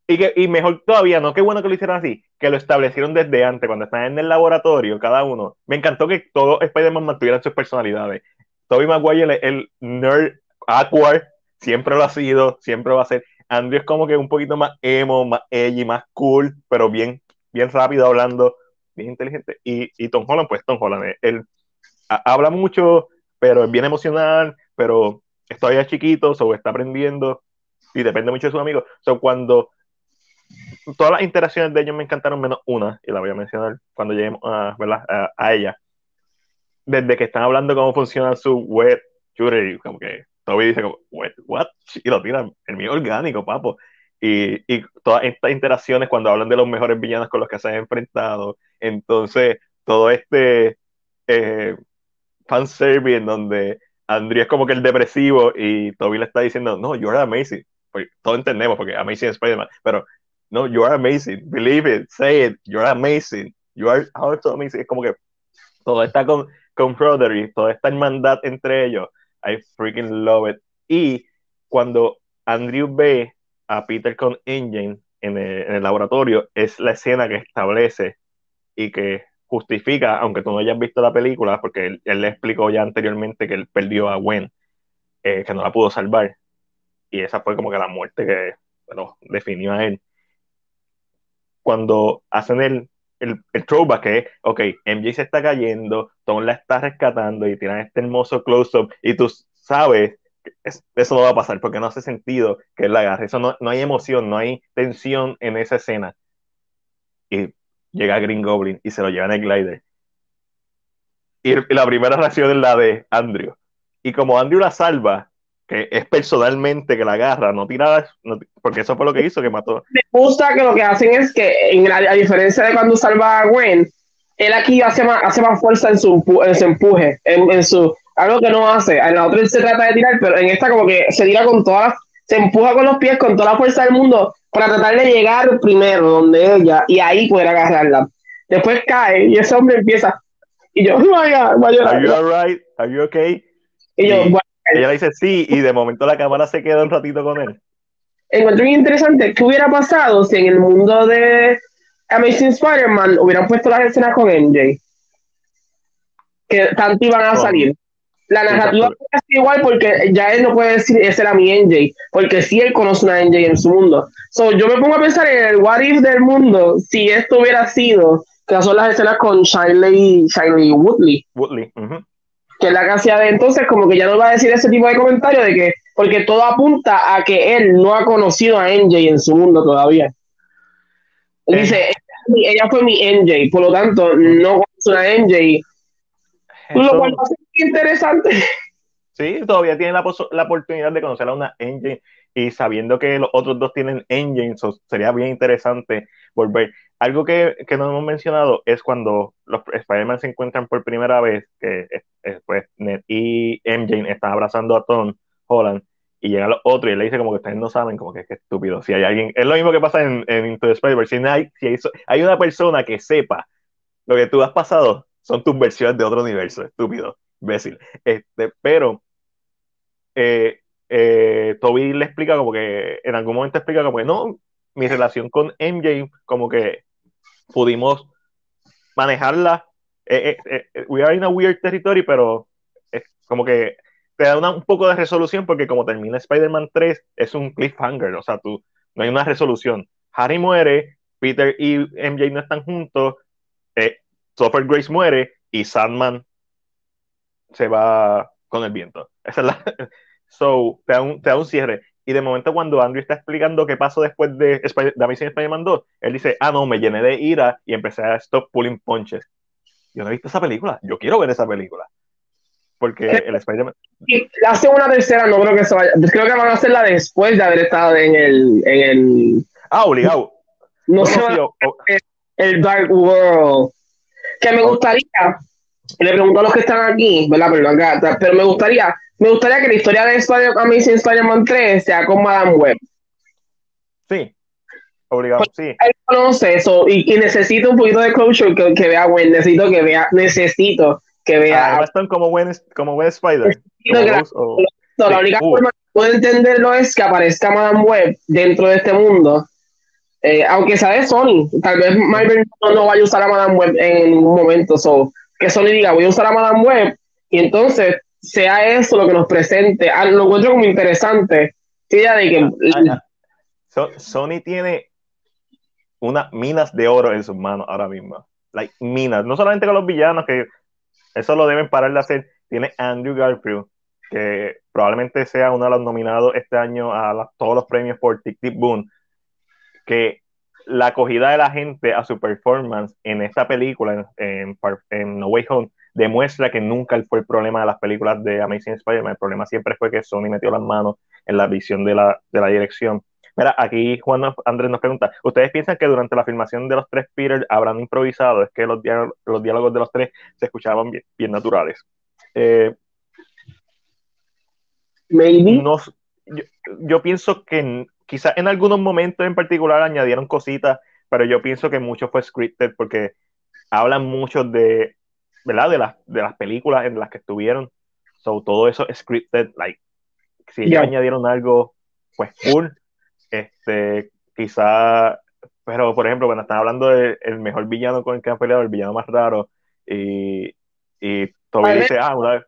y, que, y mejor todavía, no, qué bueno que lo hicieron así, que lo establecieron desde antes, cuando están en el laboratorio, cada uno. Me encantó que todos Spider-Man mantuvieran sus personalidades. Tobey Maguire, el, nerd awkward, siempre lo ha sido, siempre va a ser. Andrew es como que un poquito más emo, más edgy, más cool, pero bien, bien rápido hablando, bien inteligente. Y, y Tom Holland, pues Tom Holland, él, habla mucho, pero es bien emocional, pero todavía chiquito, o está aprendiendo y depende mucho de sus amigos. O cuando todas las interacciones de ellos me encantaron menos una, y la voy a mencionar cuando lleguemos a, a, ella. Desde que están hablando cómo funciona su web, como que Toby dice como, what? Y lo tiran, el mío orgánico, papo. Y, y, todas estas interacciones cuando hablan de los mejores villanos con los que se han enfrentado. Entonces, todo este eh, fanservice en donde Andrea es como que el depresivo y Toby le está diciendo, no, you're amazing. Pues, todo entendemos porque Amazing Spider-Man, pero no, you are amazing, believe it, say it, you're amazing, you are also amazing. Es como que todo está con, brotherly, toda esta hermandad entre ellos. I freaking love it. Y cuando Andrew ve a Peter con Engine en el, laboratorio, es la escena que establece y que justifica, aunque tú no hayas visto la película, porque él, le explicó ya anteriormente que él perdió a Gwen, eh, que no la pudo salvar. Y esa fue como que la muerte que bueno, definió a él cuando hacen el, el, el throwback, que es, ok, MJ se está cayendo, Tom la está rescatando y tiran este hermoso close-up y tú sabes eso no va a pasar porque no hace sentido que él la agarre. Eso no, no hay emoción, no hay tensión en esa escena. Y llega Green Goblin y se lo lleva en el glider. Y la primera reacción es la de Andrew. Y como Andrew la salva, que es personalmente que la agarra, no tira, porque eso fue lo que hizo, que mató. Me gusta que lo que hacen es que, en a diferencia de cuando salva a Gwen, él aquí hace más, hace más fuerza en su, en su empuje, en, su, algo que no hace. En la otra él se trata de tirar, pero en esta como que se tira con todas se empuja con los pies con toda la fuerza del mundo para tratar de llegar primero donde ella y ahí poder agarrarla. Después cae y ese hombre empieza. Y yo, vaya, vaya. Are you alright? Are you okay? Y yo, ella dice sí, y de momento la cámara se queda un ratito con él. Encuentro muy interesante. ¿Qué hubiera pasado si en el mundo de Amazing Spider-Man hubieran puesto las escenas con MJ? Que tanto iban a salir. La narrativa es igual porque ya él no puede decir ese era mi NJ, porque sí él conoce una NJ en su mundo. So, yo me pongo a pensar en el what if del mundo si esto hubiera sido, que son las escenas con Shiley, Shiley Woodley. Woodley que es la canción de entonces como que ya no va a decir ese tipo de comentario de que porque todo apunta a que él no ha conocido a NJ en su mundo todavía. Él dice, ella fue mi NJ, por lo tanto no conoce a NJ. Lo cual va a ser interesante. Sí, todavía tiene la, la, oportunidad de conocer a una engine y sabiendo que los otros dos tienen engines, sería bien interesante volver. Algo que, que, no hemos mencionado es cuando los Spider-Man se encuentran por primera vez, que después Ned y MJ están abrazando a Tom Holland y llega los otros y le dice como que ustedes no saben, como que es estúpido. Si hay alguien, es lo mismo que pasa en, en Into the Spider-Verse. Si, hay, si hay, hay una persona que sepa lo que tú has pasado, son tus versiones de otro universo, estúpido imbécil. Este, pero eh, eh, Toby le explica como que en algún momento explica como que no, mi relación con MJ, como que pudimos manejarla. Eh, we are in a weird territory, pero es como que te da un poco de resolución porque como termina Spider-Man 3, es un cliffhanger, o sea, tú, no hay una resolución. Harry muere, Peter y MJ no están juntos, eh, Grace muere y Sandman se va con el viento. Esa es la... <laughs> So, te da, un, te da un cierre. Y de momento cuando Andrew está explicando qué pasó después de, Spider de Amazing Spider-Man 2, él dice, ah, no, me llené de ira y empecé a stop pulling punches. Yo no he visto esa película, yo quiero ver esa película. Porque el Spider-Man... Hace una tercera, no creo que se vaya. Creo que van a hacerla después de haber estado en el... En el... Ah, obligado. No, sé, el Dark World. Que me gustaría, le pregunto a los que están aquí, ¿verdad? Pero, pero me gustaría, me gustaría que la historia de Spider Amazing Spider-Man 3 sea con Madame Web. Sí, obligado, sí. Él conoce eso y, y, necesito un poquito de closure que, que vea Gwen, necesito que vea, necesito que vea. Ah, como buen, como buen Spider. la única forma que puedo entenderlo es que aparezca Madame Web dentro de este mundo eh, aunque sea de Sony, tal vez Marvel no, vaya a usar a Madame Web en ningún momento, so, que Sony diga voy a usar a Madame Web y entonces sea eso lo que nos presente, ah, lo encuentro como interesante, de que... Ah, Sony tiene unas minas de oro en sus manos ahora mismo, like minas, no solamente con los villanos, que eso lo deben parar de hacer, tiene Andrew Garfield, que probablemente sea uno de los nominados este año a todos los premios por Tic Tic Boom, que la acogida de la gente a su performance en esta película, en, No Way Home, demuestra que nunca fue el problema de las películas de Amazing Spider-Man. El problema siempre fue que Sony metió las manos en la visión de la, de la dirección. Mira, aquí Juan Andrés nos pregunta, ¿ustedes piensan que durante la filmación de los tres Peter habrán improvisado? Es que los, los diálogos de los tres se escuchaban bien, naturales. Eh, Maybe. yo, yo, pienso que quizás en algunos momentos en particular añadieron cositas, pero yo pienso que mucho fue scripted porque hablan mucho de, ¿verdad? De las, de las películas en las que estuvieron. So, todo eso es scripted, like, si ellos añadieron algo, pues cool. Este, quizá, pero por ejemplo, cuando están hablando del mejor villano con el que han peleado, el villano más raro, y, y todavía dice, ah, una vez.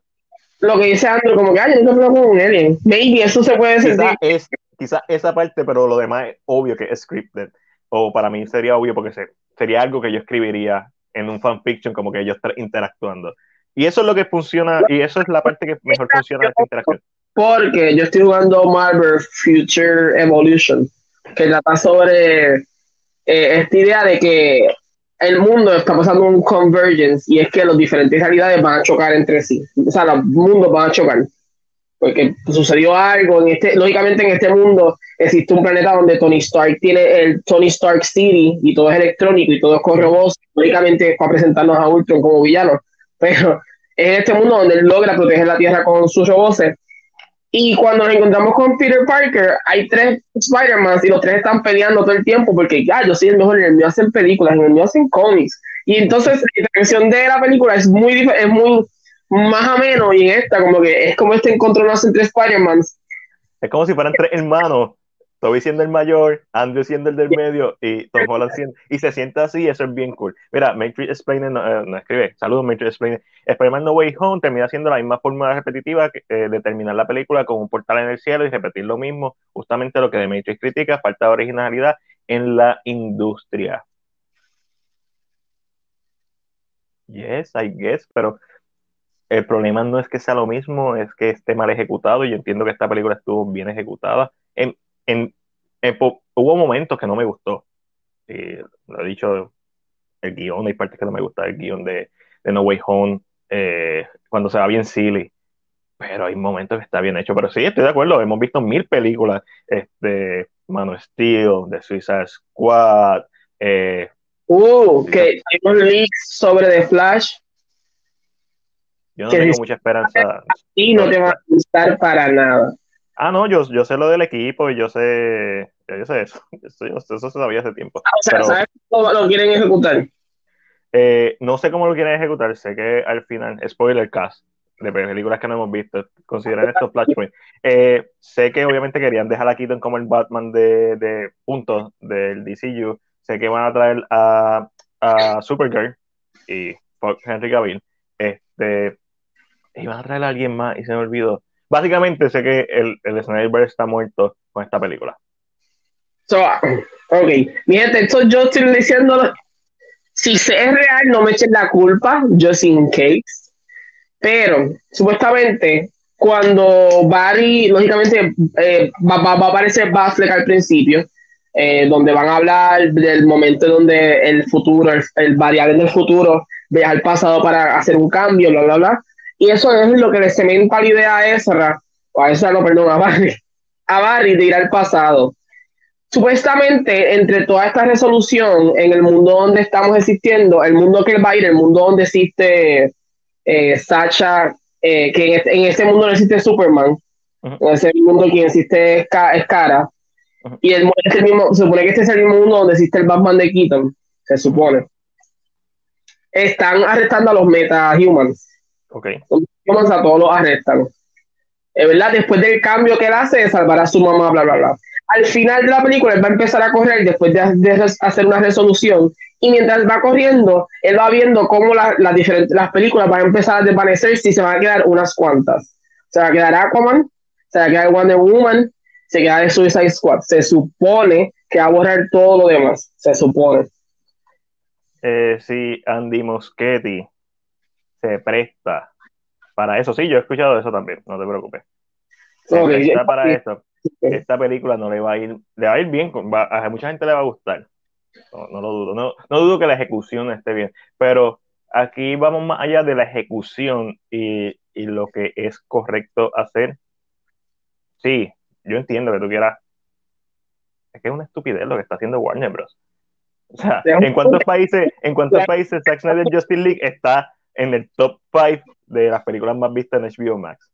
Lo que dice Andrew, como que, ay, yo no con un alien. Maybe eso se puede decir. Es, quizás esa parte, pero lo demás es obvio que es scripted. O para mí sería obvio porque sería algo que yo escribiría en un fanfiction, como que ellos interactuando. Y eso es lo que funciona, y eso es la parte que mejor funciona de esta interacción. Porque yo estoy jugando Marvel Future Evolution, que trata sobre eh, esta idea de que el mundo está pasando un convergence y es que las diferentes realidades van a chocar entre sí. O sea, los mundos van a chocar porque sucedió algo en este, lógicamente en este mundo existe un planeta donde Tony Stark tiene el Tony Stark City y todo es electrónico y todo es con robots, lógicamente para presentarnos a Ultron como villano, <laughs> pero es en este mundo donde él logra proteger la Tierra con sus robots. Y cuando nos encontramos con Peter Parker, hay tres Spider-Man y los tres están peleando todo el tiempo porque ya, yo soy el mejor, en el mío hacen películas, en el mío hacen cómics. Y entonces la intervención de la película es muy, es muy más o menos, y en esta, como que es como este encontronazo entre Spider-Man. Es como si fueran tres hermanos, Toby siendo el mayor, Andrew siendo el del medio y Tom Holland siendo, y se sienta así, eso es bien cool. Mira, Matrix Explainer no, eh, escribe, saludos Matrix Explainer, Spider-Man No Way Home termina siendo la misma forma repetitiva eh, de terminar la película con un portal en el cielo y repetir lo mismo, justamente lo que de Matrix critica, falta de originalidad en la industria. Yes, I guess, pero el problema no es que sea lo mismo, es que esté mal ejecutado. Y yo entiendo que esta película estuvo bien ejecutada. En, en, hubo momentos que no me gustó. lo he dicho, el guion, hay partes que no me gusta el guion de, de No Way Home, eh, cuando se va bien silly. Pero hay momentos que está bien hecho. Pero sí, estoy de acuerdo. Hemos visto mil películas. Este, Mano Steel, The Suicide Squad. Eh, uh, que hay un leak sobre The Flash yo no tengo mucha esperanza. Y no te va a gustar para nada. Ah, no, yo, yo sé lo del equipo y yo sé, yo sé eso. <laughs> Eso, se sabía hace tiempo. Ah, o sea, ¿sabes cómo lo quieren ejecutar? Eh, no sé cómo lo quieren ejecutar. Sé que al final, spoiler cast, de películas que no hemos visto, consideran estos flashpoints. Eh, sé que obviamente querían dejar a Keaton como el Batman de, de puntos del DCU. Sé que van a traer a, a Supergirl y Henry Cavill. Este, y van a traer a alguien más y se me olvidó. Básicamente sé que el, el Snyder está muerto con esta película. So, ok, mi gente, esto yo estoy diciendo, si es real, no me echen la culpa, just in case. Pero, supuestamente, cuando Barry, lógicamente, eh, va, va, a aparecer Batfleck al principio, eh, donde van a hablar del momento donde el futuro, el, variable del futuro, viaja al pasado para hacer un cambio, bla, bla, bla. Y eso es lo que le cementa la idea a Ezra, o a Ezra, no, perdón, a Barry, a Barry de ir al pasado supuestamente entre toda esta resolución en el mundo donde estamos existiendo, el mundo que él va a ir, el mundo donde existe eh, Sacha, eh, que en, ese mundo no existe Superman, en ese mundo quien existe es, Cara, y el, es mismo, se supone que este es el mismo mundo donde existe el Batman de Keaton, se supone. Están arrestando a los meta-humans. Ok. Los humans a todos los arrestan. Es verdad, después del cambio que él hace de salvar a su mamá, bla, bla, bla. Al final de la película él va a empezar a correr después de, hacer una resolución. Y mientras va corriendo él va viendo cómo las diferentes las películas van a empezar a desvanecer si se van a quedar unas cuantas. Se va a quedar Aquaman se va a quedar Wonder Woman se queda de Suicide Squad. Se supone que va a borrar todo lo demás se supone. Eh, si Andy Muschietti se presta para eso sí yo he escuchado eso también no te preocupes se presta para eso esta película no le va a ir, le va a ir bien, a mucha gente le va a gustar. No, lo dudo, no, no, dudo que la ejecución esté bien, pero aquí vamos más allá de la ejecución y, y lo que es correcto hacer. Sí, yo entiendo que tú quieras. Es que es una estupidez lo que está haciendo Warner Bros. O sea, ¿en cuántos países, en cuántos países Zack Snyder Justice League está en el top 5 de las películas más vistas en HBO Max?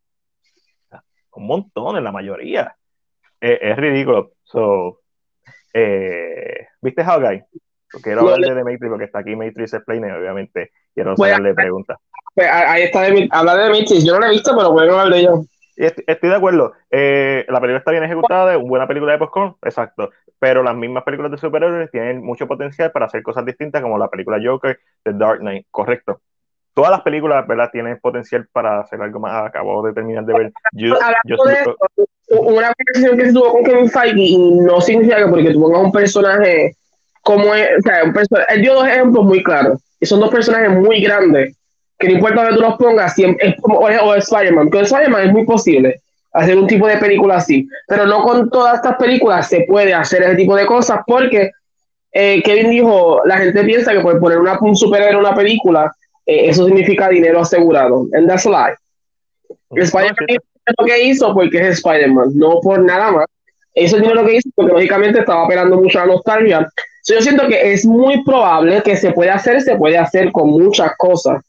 un montón, en la mayoría es, ridículo. So, eh, ¿Viste Hawkeye? Quiero hablarle de Matrix porque está aquí Matrix Explainer, obviamente. Quiero pues, hacerle preguntas. Pues, ahí está, de, habla de Matrix. Yo no la he visto, pero bueno hablar de ella. Estoy de acuerdo. Eh, la película está bien ejecutada, es una buena película de popcorn, exacto. Pero las mismas películas de superhéroes tienen mucho potencial para hacer cosas distintas, como la película Joker, The Dark Knight, correcto todas las películas, ¿verdad? Tienen potencial para hacer algo más. Acabo de terminar de ver. Yo, una conversación que se tuvo con Kevin Feige y no significa que porque tú pongas un personaje como es, o sea, un personaje, él dio dos ejemplos muy claros. Y son dos personajes muy grandes, que no importa que tú los pongas, siempre, es como, o, Spider-Man. Con Spider-Man es muy posible hacer un tipo de película así, pero no con todas estas películas se puede hacer ese tipo de cosas porque eh, Kevin dijo, la gente piensa que por poner una, un superhéroe en una película eh, eso significa dinero asegurado. And that's a lie. Spider-Man lo que hizo porque es Spider-Man, no por nada más. Eso es lo que hizo porque lógicamente estaba apelando mucho a la nostalgia. yo siento que es muy probable que se puede hacer, se puede hacer con muchas cosas,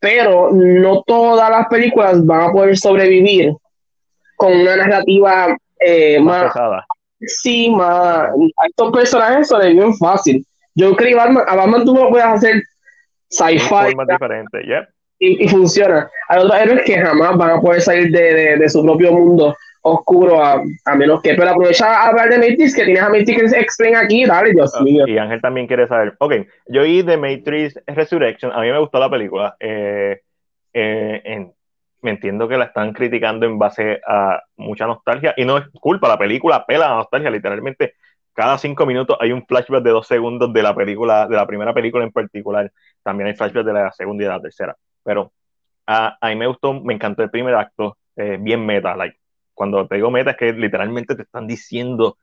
pero no todas las películas van a poder sobrevivir con una narrativa eh, más, más Sí, más. A estos personajes sobreviven fácil. Yo creo que a Batman tú no puedes hacer sci-fi. Y, funciona. Hay otros héroes que jamás van a poder salir de, de, su propio mundo oscuro, a, a, menos que. Pero aprovecha a hablar de Matrix, que tienes a Matrix Explain aquí, dale, Dios ah, mío. Y Ángel también quiere saber. Ok, yo oí de Matrix Resurrection, a mí me gustó la película. Eh, eh, me entiendo que la están criticando en base a mucha nostalgia, y no es culpa, la película pela la nostalgia, literalmente cada cinco minutos hay un flashback de dos segundos de la película, de la primera película en particular. También hay flashbacks de la segunda y de la tercera. Pero a, a mí me gustó, me encantó el primer acto, eh, bien meta. Like, cuando te digo meta es que literalmente te están diciendo,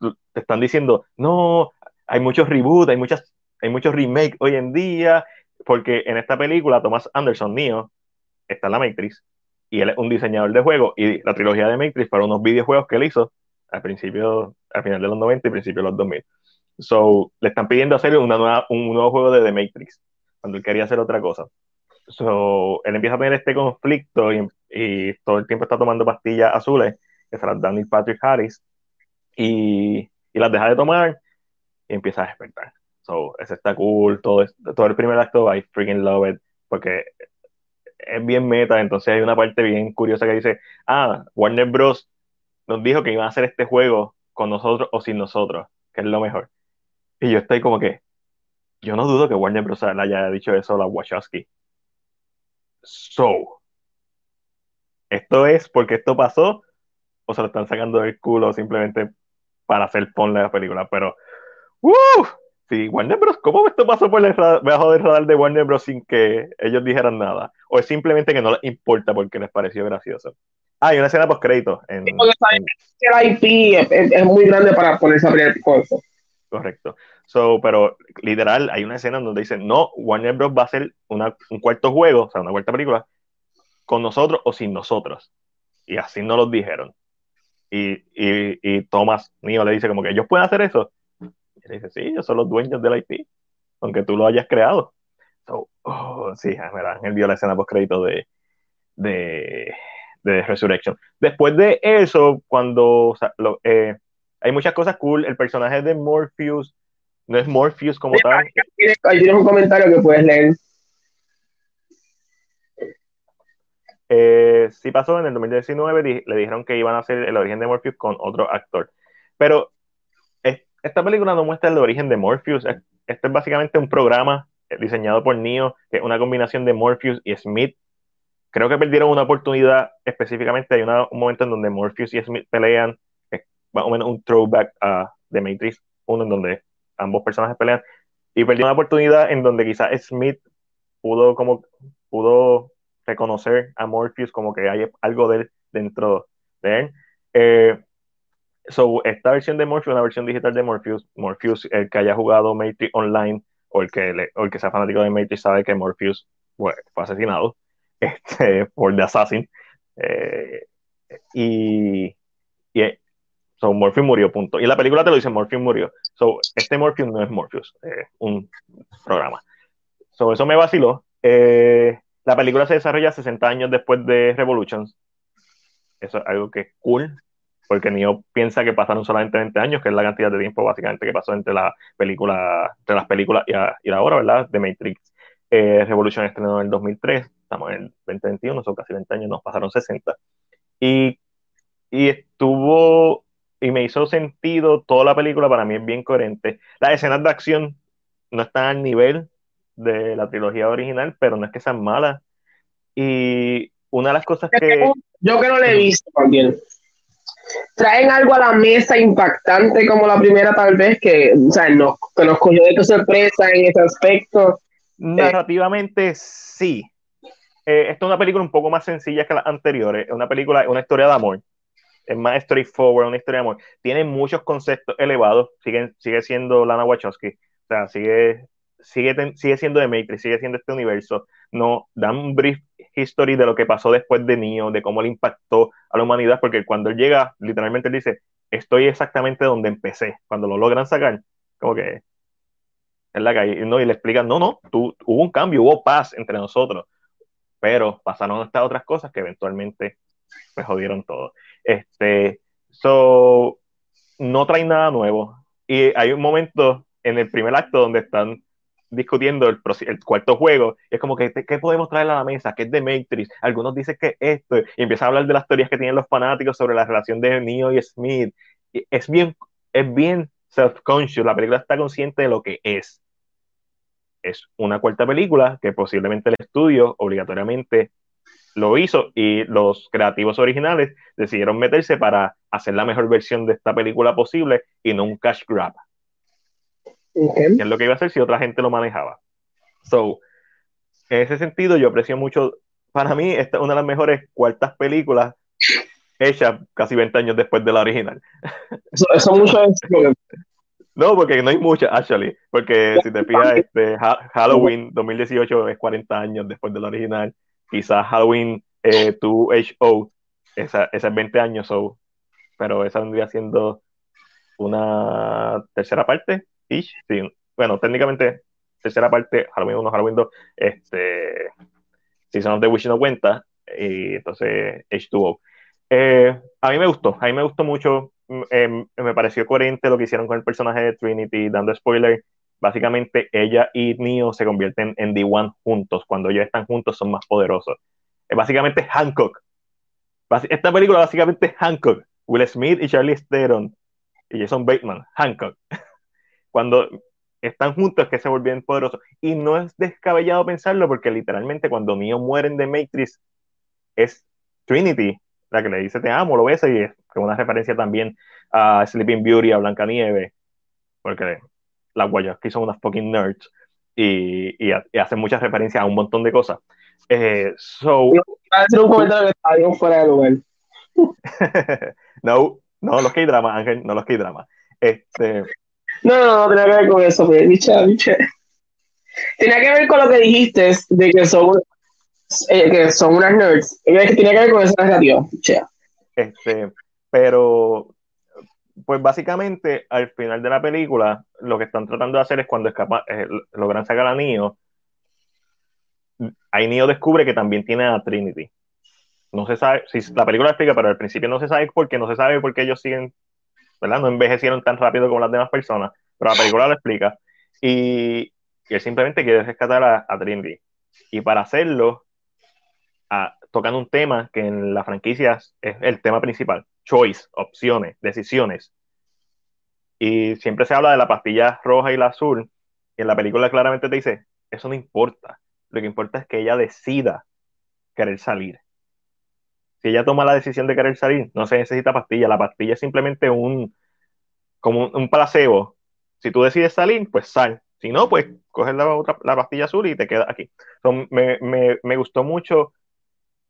te están diciendo, no, hay muchos reboots, hay muchas, hay muchos remakes hoy en día, porque en esta película Thomas Anderson, Neo, está en la Matrix, y él es un diseñador de juegos, y la trilogía de Matrix para unos videojuegos que él hizo al principio, al final de los 90 y principio de los 2000. So, le están pidiendo hacer una nueva, un nuevo juego de The Matrix, cuando él quería hacer otra cosa. So, él empieza a tener este conflicto y, y todo el tiempo está tomando pastillas azules, que se las Patrick Harris, y, y, las deja de tomar y empieza a despertar. So, ese está cool, todo, todo el primer acto, I freaking love it, porque es bien meta, entonces hay una parte bien curiosa que dice, ah, Warner Bros. Nos dijo que iban a hacer este juego con nosotros o sin nosotros, que es lo mejor. Y yo estoy como que, yo no dudo que Warner Bros. haya dicho eso a la Wachowski. So, ¿esto es porque esto pasó o se lo están sacando del culo simplemente para hacer ponle la película? Pero, ¡uh! Sí, Warner Bros. ¿Cómo esto pasó por debajo del radar de Warner Bros. sin que ellos dijeran nada? ¿O es simplemente que no les importa porque les pareció gracioso? Ah, hay una escena post crédito. En, en... El IP es, muy grande para ponerse a abrir cosas. Correcto. So, pero literal, hay una escena donde dicen, no, Warner Bros. va a hacer una, un cuarto juego, o sea, una cuarta película, con nosotros o sin nosotros. Y así no lo dijeron. Y, y, y Thomas Neo le dice como que ellos pueden hacer eso y dice, sí, ellos son los dueños del IP, aunque tú lo hayas creado. So, oh, sí, él vio la escena post crédito de, de, de, Resurrection. Después de eso, cuando eh, hay muchas cosas cool, el personaje de Morpheus no es Morpheus como tal. Ahí tienes un comentario que puedes leer. Eh, sí pasó en el 2019, le dijeron que iban a hacer el origen de Morpheus con otro actor. Pero esta película no muestra el origen de Morpheus. Este es básicamente un programa diseñado por Neo, que es una combinación de Morpheus y Smith. Creo que perdieron una oportunidad específicamente. Hay un momento en donde Morpheus y Smith pelean, es más o menos un throwback a The Matrix 1, en donde ambos personajes pelean. Y perdieron una oportunidad en donde quizás Smith pudo como pudo reconocer a Morpheus como que hay algo de él dentro de él. Eh, So, esta versión de Morpheus, una versión digital de Morpheus, Morpheus, el que haya jugado Matrix Online o el que, o el que sea fanático de Matrix sabe que Morpheus fue asesinado este, por The Assassin. Eh, y, y so, Morpheus murió, punto. Y la película te lo dice, Morpheus murió. So, este Morpheus no es Morpheus, es un programa. So, eso me vaciló. Eh, la película se desarrolla 60 años después de Revolutions. Eso es algo que es cool porque Neo piensa que pasaron solamente 20 años, que es la cantidad de tiempo básicamente que pasó entre, la película, entre las películas y, a, y ahora, ¿verdad? De Matrix. Eh, Revolution estrenó en el 2003, estamos en el 2021, son casi 20 años, nos pasaron 60. Y, y estuvo, y me hizo sentido toda la película, para mí es bien coherente. Las escenas de acción no están al nivel de la trilogía original, pero no es que sean malas. Y una de las cosas que... Yo que no le he visto también traen algo a la mesa impactante como la primera tal vez que, o sea, nos, que nos cogió de sorpresa en ese aspecto. Narrativamente sí. Eh, esta es una película un poco más sencilla que las anteriores. Es una película, una historia de amor. Es más straightforward, una historia de amor. Tiene muchos conceptos elevados. Sigue, sigue siendo Lana Wachowski. O sea, sigue, sigue, sigue siendo de Matrix, sigue siendo este universo. No, dan un brief history de lo que pasó después de Neo, de cómo le impactó a la humanidad, porque cuando él llega, literalmente él dice, estoy exactamente donde empecé, cuando lo logran sacar, como que en la calle, ¿no? y le explican, no, no, tú, hubo un cambio, hubo paz entre nosotros, pero pasaron estas otras cosas que eventualmente me jodieron todo. Este, so, no trae nada nuevo. Y hay un momento en el primer acto donde están discutiendo el, cuarto juego, es como que, ¿qué podemos traer a la mesa? ¿Qué es de Matrix? Algunos dicen que esto, y empieza a hablar de las teorías que tienen los fanáticos sobre la relación de Neo y Smith. es bien, es bien self-conscious, la película está consciente de lo que es. Es una cuarta película que posiblemente el estudio obligatoriamente lo hizo y los creativos originales decidieron meterse para hacer la mejor versión de esta película posible y no un cash grab que es lo que iba a hacer si otra gente lo manejaba. So, en ese sentido, yo aprecio mucho. Para mí, esta es una de las mejores cuartas películas hechas casi 20 años después de la original. Eso, mucho No, porque no hay muchas, actually. Porque si te fijas, este, Halloween 2018 es 40 años después de la original. Quizás Halloween 2HO, eh, esa, esa es 20 años, so, pero esa vendría siendo una tercera parte sí. Bueno, técnicamente, tercera parte, Halloween 1, Halloween 2, este, Season of the Wish no cuenta, y entonces H2O. Eh, a mí me gustó, a mí me gustó mucho, em, me pareció coherente lo que hicieron con el personaje de Trinity, dando spoiler. básicamente ella y Neo se convierten en The One juntos. Cuando ellos están juntos son más poderosos. Es básicamente Hancock. Esta película básicamente es Hancock. Will Smith y Charlie Theron y Jason Bateman, Hancock. <laughs> Cuando están juntos es que se vuelven poderosos. Y no es descabellado pensarlo porque literalmente cuando Neo mueren de Matrix es Trinity la que le dice te amo, lo ves y es una referencia también a Sleeping Beauty, a Blancanieves, porque las guayas que son unas fucking nerds y, y, hacen muchas referencias a un montón de cosas. Eh, so, hacer un comentario que está fuera de lugar. <laughs> no, no los que hay drama, Ángel, no los que hay drama. Este, no, no, no, tenía que ver con eso, dicha, dicha. Tenía que ver con lo que dijiste de que son, eh, que son unas nerds. Tenía que ver con esa narrativa. Este, pero, pues básicamente, al final de la película, lo que están tratando de hacer es cuando escapa, eh, logran sacar a Neo, ahí Neo descubre que también tiene a Trinity. No se sabe, si la película explica, pero al principio no se sabe por qué, no se sabe por qué ellos siguen ¿verdad? No envejecieron tan rápido como las demás personas, pero la película lo explica. Y, él simplemente quiere rescatar a, a Trinity. Y para hacerlo, a, tocan un tema que en la franquicia es el tema principal: choice, opciones, decisiones. Y siempre se habla de la pastilla roja y la azul. Y en la película claramente te dice: Eso no importa. Lo que importa es que ella decida querer salir si ella toma la decisión de querer salir, no se necesita pastilla. La pastilla es simplemente un, como un, placebo. Si tú decides salir, pues sal. Si no, pues coges la, otra, la pastilla azul y te quedas aquí. me, me, me, gustó mucho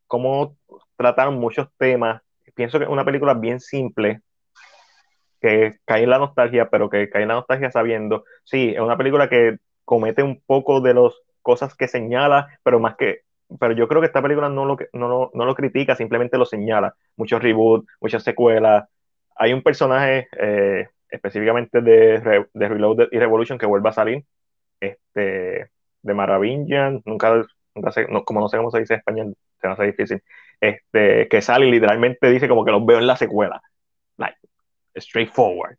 cómo trataron muchos temas. Pienso que es una película bien simple, que cae en la nostalgia, pero que cae en la nostalgia sabiendo. Sí, es una película que comete un poco de las cosas que señala, pero más que pero yo creo que esta película no lo, no, no lo critica, simplemente lo señala. Muchos reboots, muchas secuelas. Hay un personaje eh, específicamente de, de, Reloaded y Revolution que vuelve a salir, este, de Maravillan, nunca, nunca sé, como no sé cómo se dice en español, se me hace difícil, este, que sale y literalmente dice como que los veo en la secuela. Like, straightforward.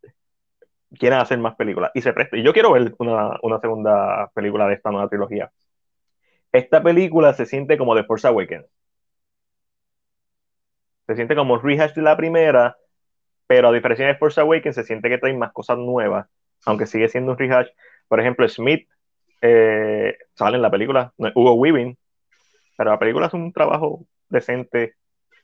Quieren hacer más películas y se presta. Y yo quiero ver una, una segunda película de esta nueva trilogía esta película se siente como The Force Awakens. Se siente como rehash de la primera, pero a diferencia de Force Awakens se siente que trae más cosas nuevas, aunque sigue siendo un rehash. Por ejemplo, Smith eh, sale en la película, Hugo Weaving, pero la película es un trabajo decente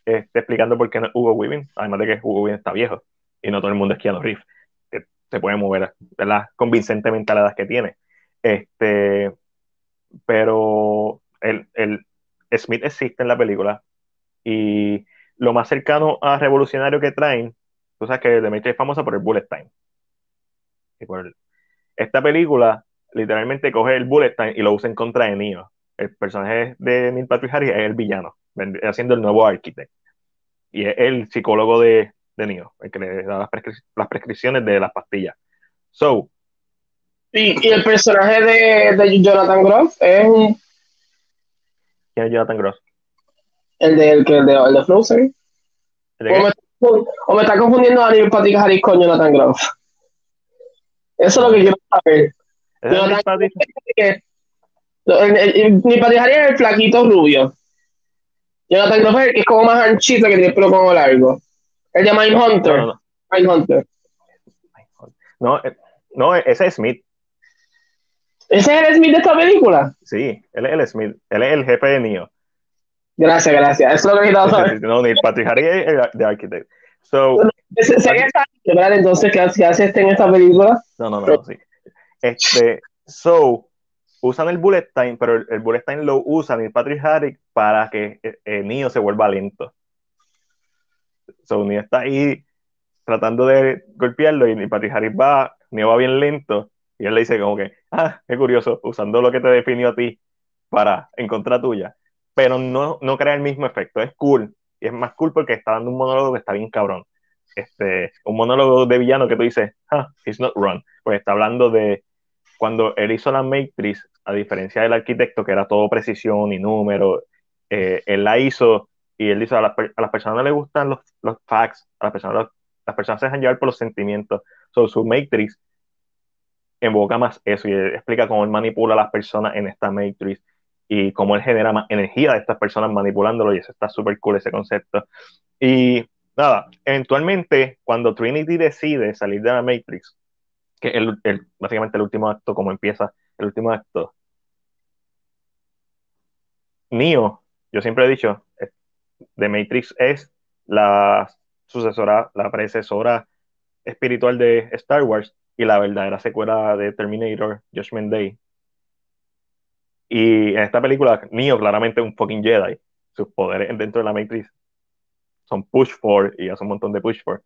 este, explicando por qué no es Hugo Weaving, además de que Hugo Weaving está viejo y no todo el mundo es Keanu Reeves, que se puede mover ¿verdad? convincentemente a la edad que tiene. Este, pero el, el Smith existe en la película y lo más cercano a revolucionario que traen, tú sabes que The Matrix es famosa por el bullet time. esta película literalmente coge el bullet time y lo usa en contra de Neo. El personaje de Neil Patrick Harris es el villano, haciendo el nuevo arquitecto. Y es el psicólogo de, de Neo, el que le da las, las prescripciones de las pastillas. So, y, el personaje de, Jonathan Groff es un. ¿Quién es Jonathan Groff? El de, el, el de, el de Frozen. o, me, está confundiendo a Neil Patrick Harris con Jonathan Groff. Eso es lo que quiero saber. Jonathan es Neil Patrick Harris es el flaquito rubio. Jonathan Groff que es como más anchito que tiene el pelo como largo. El de Mindhunter. No, no. Hunter. No, eh, no, ese es Smith. ¿Ese es el Smith de esta película? Sí, él es el Smith. Él es el jefe de Neo. Gracias, gracias. Eso es lo que necesitaba saber. <laughs> no, ni Patrick Harry es el de Architect. So, ¿Sería entonces qué hace este en esta película? No, no, no, sí. Este, so, usan el bullet time, pero el, bullet time lo usan y Patrick Harry para que el eh, Neo se vuelva lento. So, Neo está ahí tratando de golpearlo y Patrick Harry va, Neo va bien lento y él le dice como que, ah, qué curioso, usando lo que te definió a ti para en contra tuya. Pero no, no crea el mismo efecto, es cool. Y es más cool porque está dando un monólogo que está bien cabrón. Este, un monólogo de villano que tú dices, ah, he's not wrong. Pues está hablando de cuando él hizo la Matrix, a diferencia del arquitecto, que era todo precisión y número, eh, él la hizo y él dice, a, a las personas les gustan los, los facts, a las personas, las personas se dejan llevar por los sentimientos. So, su Matrix invoca más eso y explica cómo él manipula a las personas en esta Matrix y cómo él genera más energía de estas personas manipulándolo y eso está súper cool ese concepto. Y nada, eventualmente cuando Trinity decide salir de la Matrix, que es básicamente el último acto, como empieza el último acto, Neo, yo siempre he dicho, The Matrix es la sucesora, la predecesora espiritual de Star Wars y la verdadera secuela de Terminator, Judgment Day. Y en esta película, Neo claramente un fucking Jedi. Sus poderes dentro de la Matrix son push for y hace un montón de push for.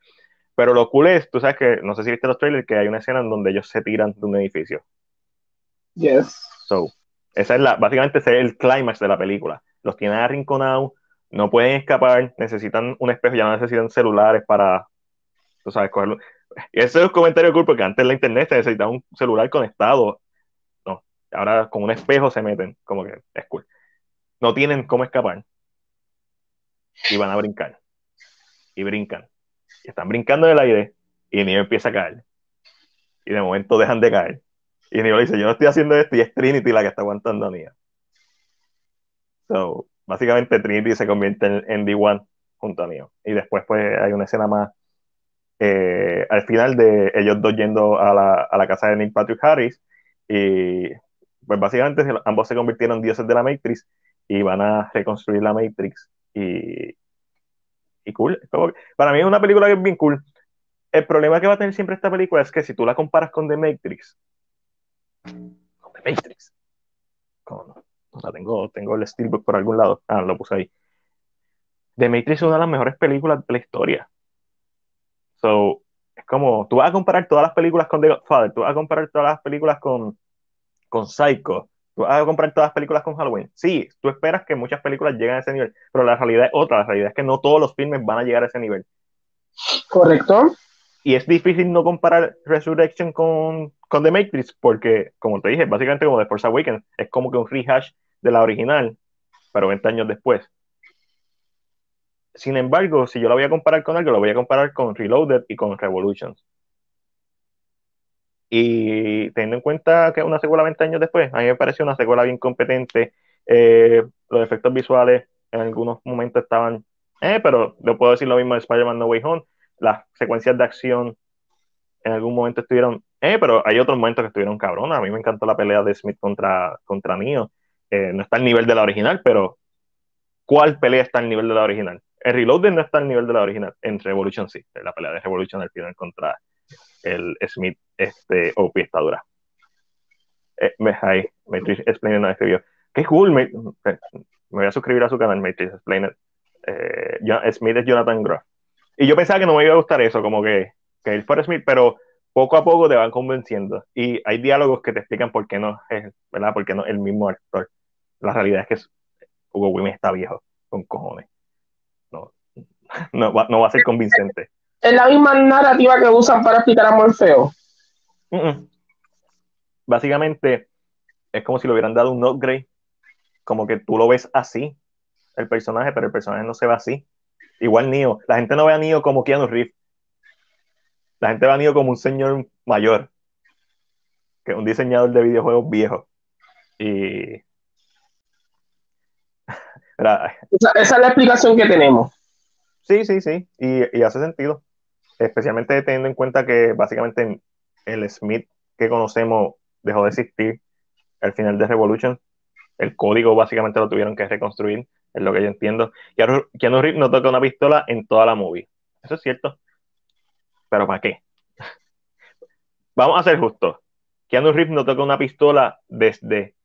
Pero lo cool es, tú sabes que, no sé si viste los trailers, que hay una escena en donde ellos se tiran de un edificio. Yes. So, esa es la, básicamente ese es el clímax de la película. Los tienen arrinconados, no pueden escapar, necesitan un espejo, ya no necesitan celulares para, tú sabes, cogerlo. Y ese es un comentario cool porque antes en la internet se necesitaba un celular conectado. No, ahora con un espejo se meten, como que es cool. No tienen cómo escapar. Y van a brincar. Y brincan. Están brincando en el aire y Neo empieza a caer. Y de momento dejan de caer. Y Neo dice, yo no estoy haciendo esto y es Trinity la que está aguantando a Neo. So, básicamente Trinity se convierte en, en D1 junto a Neo. Y después pues hay una escena más eh, al final de ellos dos yendo a la, a la, casa de Nick Patrick Harris y pues básicamente ambos se convirtieron en dioses de la Matrix y van a reconstruir la Matrix y, y cool. para mí es una película que es bien cool. El problema que va a tener siempre esta película es que si tú la comparas con The Matrix, con The Matrix, con, o tengo, tengo el Steelbook por algún lado, ah, lo puse ahí. The Matrix es una de las mejores películas de la historia So, es como, tú vas a comparar todas las películas con The Godfather, tú vas a comparar todas las películas con, con Psycho, vas a comparar todas las películas con Halloween. Sí, tú esperas que muchas películas lleguen a ese nivel, pero la realidad es otra, la realidad es que no todos los filmes van a llegar a ese nivel. Correcto. Y es difícil no comparar Resurrection con, con The Matrix, porque, como te dije, básicamente como The Force Awakens, es como que un rehash de la original, pero 20 años después. Sin embargo, si yo la voy a comparar con algo, lo voy a comparar con Reloaded y con Revolutions. Y teniendo en cuenta que una secuela 20 años después, a mí me pareció una secuela bien competente. Eh, los efectos visuales en algunos momentos estaban, eh, pero yo puedo decir lo mismo de Spider-Man No Way Home. Las secuencias de acción en algún momento estuvieron, eh, pero hay otros momentos que estuvieron cabronas. A mí me encantó la pelea de Smith contra, contra. Eh, no está al nivel de la original, pero ¿cuál pelea está al nivel de la original? El Reloaded no está al nivel de la original. En Revolution sí. La pelea de Revolution al final contra el Smith, este, OP está dura. Eh, ahí, Matrix Explained no escribió. Qué cool. Me, voy a suscribir a su canal, Matrix Explained. Eh, Smith es Jonathan Groff. Y yo pensaba que no me iba a gustar eso, como que, que él fuera Smith, pero poco a poco te van convenciendo. Y hay diálogos que te explican por qué no es, ¿verdad? Por qué no el mismo actor. La realidad es que Hugo Weaving está viejo, con cojones no, <laughs> va, no va a ser convincente. Es la misma narrativa que usan para explicar a Morfeo. Básicamente, es como si le hubieran dado un upgrade, como que tú lo ves así, el personaje, pero el personaje no se ve así. Igual Neo, la gente no ve a Neo como Keanu Reeves. La gente ve a Neo como un señor mayor, que es un diseñador de videojuegos viejo. Y. <laughs> esa, es la explicación que tenemos. Sí, sí, sí, y, hace sentido, especialmente teniendo en cuenta que básicamente el Smith que conocemos dejó de existir al final de Revolution. El código básicamente lo tuvieron que reconstruir, es lo que yo entiendo. Keanu Reeves no toca una pistola en toda la movie. Eso es cierto. Pero ¿para qué? <laughs> Vamos a ser justos. Keanu Reeves no toca una pistola desde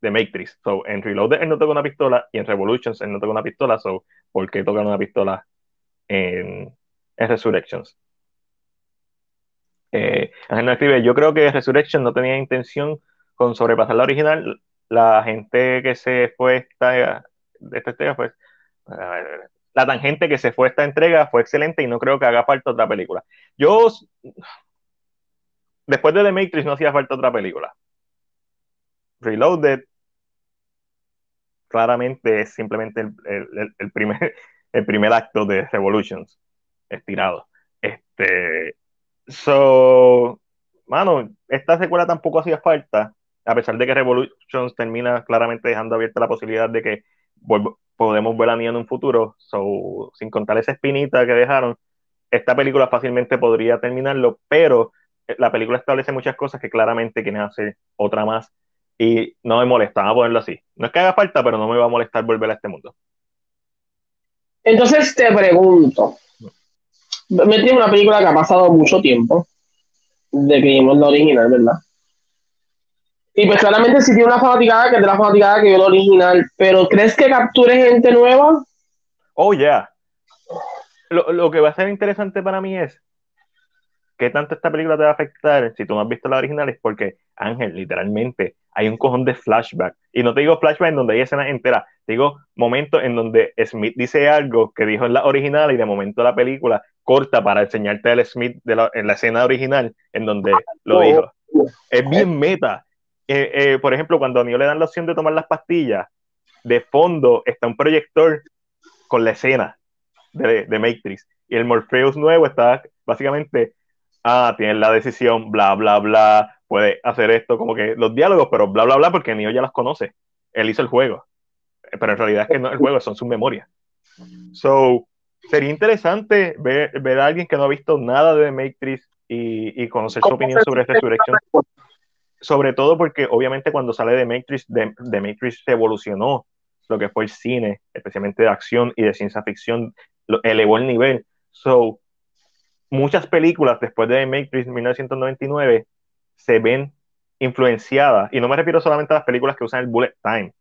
The Matrix. So, en Reloaded él no toca una pistola y en Revolutions él no toca una pistola. So, ¿por qué tocan una pistola en, Resurrections? Eh, Ángel escribe, yo creo que Resurrection no tenía intención con sobrepasar la original. La gente que se fue esta, esta entrega fue, la tangente que se fue esta entrega fue excelente y no creo que haga falta otra película. Yo, después de The Matrix no hacía falta otra película. Reloaded claramente es simplemente el, primer, <laughs> el primer acto de Revolutions estirado. Este, so, mano, esta secuela tampoco hacía falta, a pesar de que Revolutions termina claramente dejando abierta la posibilidad de que podemos ver a Neo en un futuro, so, sin contar esa espinita que dejaron, esta película fácilmente podría terminarlo, pero la película establece muchas cosas que claramente quieren hacer otra más y no me molesta, vamos a ponerlo así. No es que haga falta, pero no me va a molestar volver a este mundo. Entonces te pregunto, me tiene una película que ha pasado mucho tiempo de que vimos la original, ¿verdad? Y pues claramente sí tiene una fanaticada que es de la fanaticada que vio la original, pero ¿crees que capture gente nueva? Oh, ya. Lo, lo que va a ser interesante para mí es qué tanto esta película te va a afectar si tú no has visto la original, es porque, Ángel, literalmente, hay un cojón de flashback. Y no te digo flashback en donde hay escenas enteras, te digo momentos en donde Smith dice algo que dijo en la original y de momento la película corta para enseñarte al Smith en la escena original en donde lo dijo. Es bien meta. Eh, eh, por ejemplo, cuando a Neo le dan la opción de tomar las pastillas, de fondo está un proyector con la escena de, de Matrix. Y el Morpheus nuevo está básicamente, ah, tiene la decisión, bla, bla, bla, puede hacer esto, como que los diálogos, pero bla, bla, bla, porque Neo ya las conoce. Él hizo el juego. Pero en realidad es que no el juego, son sus memorias. So, sería interesante ver, ver, a alguien que no ha visto nada de Matrix y, y conocer su opinión sobre Resurrection. Sobre todo porque obviamente cuando sale de Matrix, de, de Matrix se evolucionó lo que fue el cine, especialmente de acción y de ciencia ficción, lo, elevó el nivel. So, muchas películas después de Matrix 1999 se ven influenciadas, y no me refiero solamente a las películas que usan el bullet time,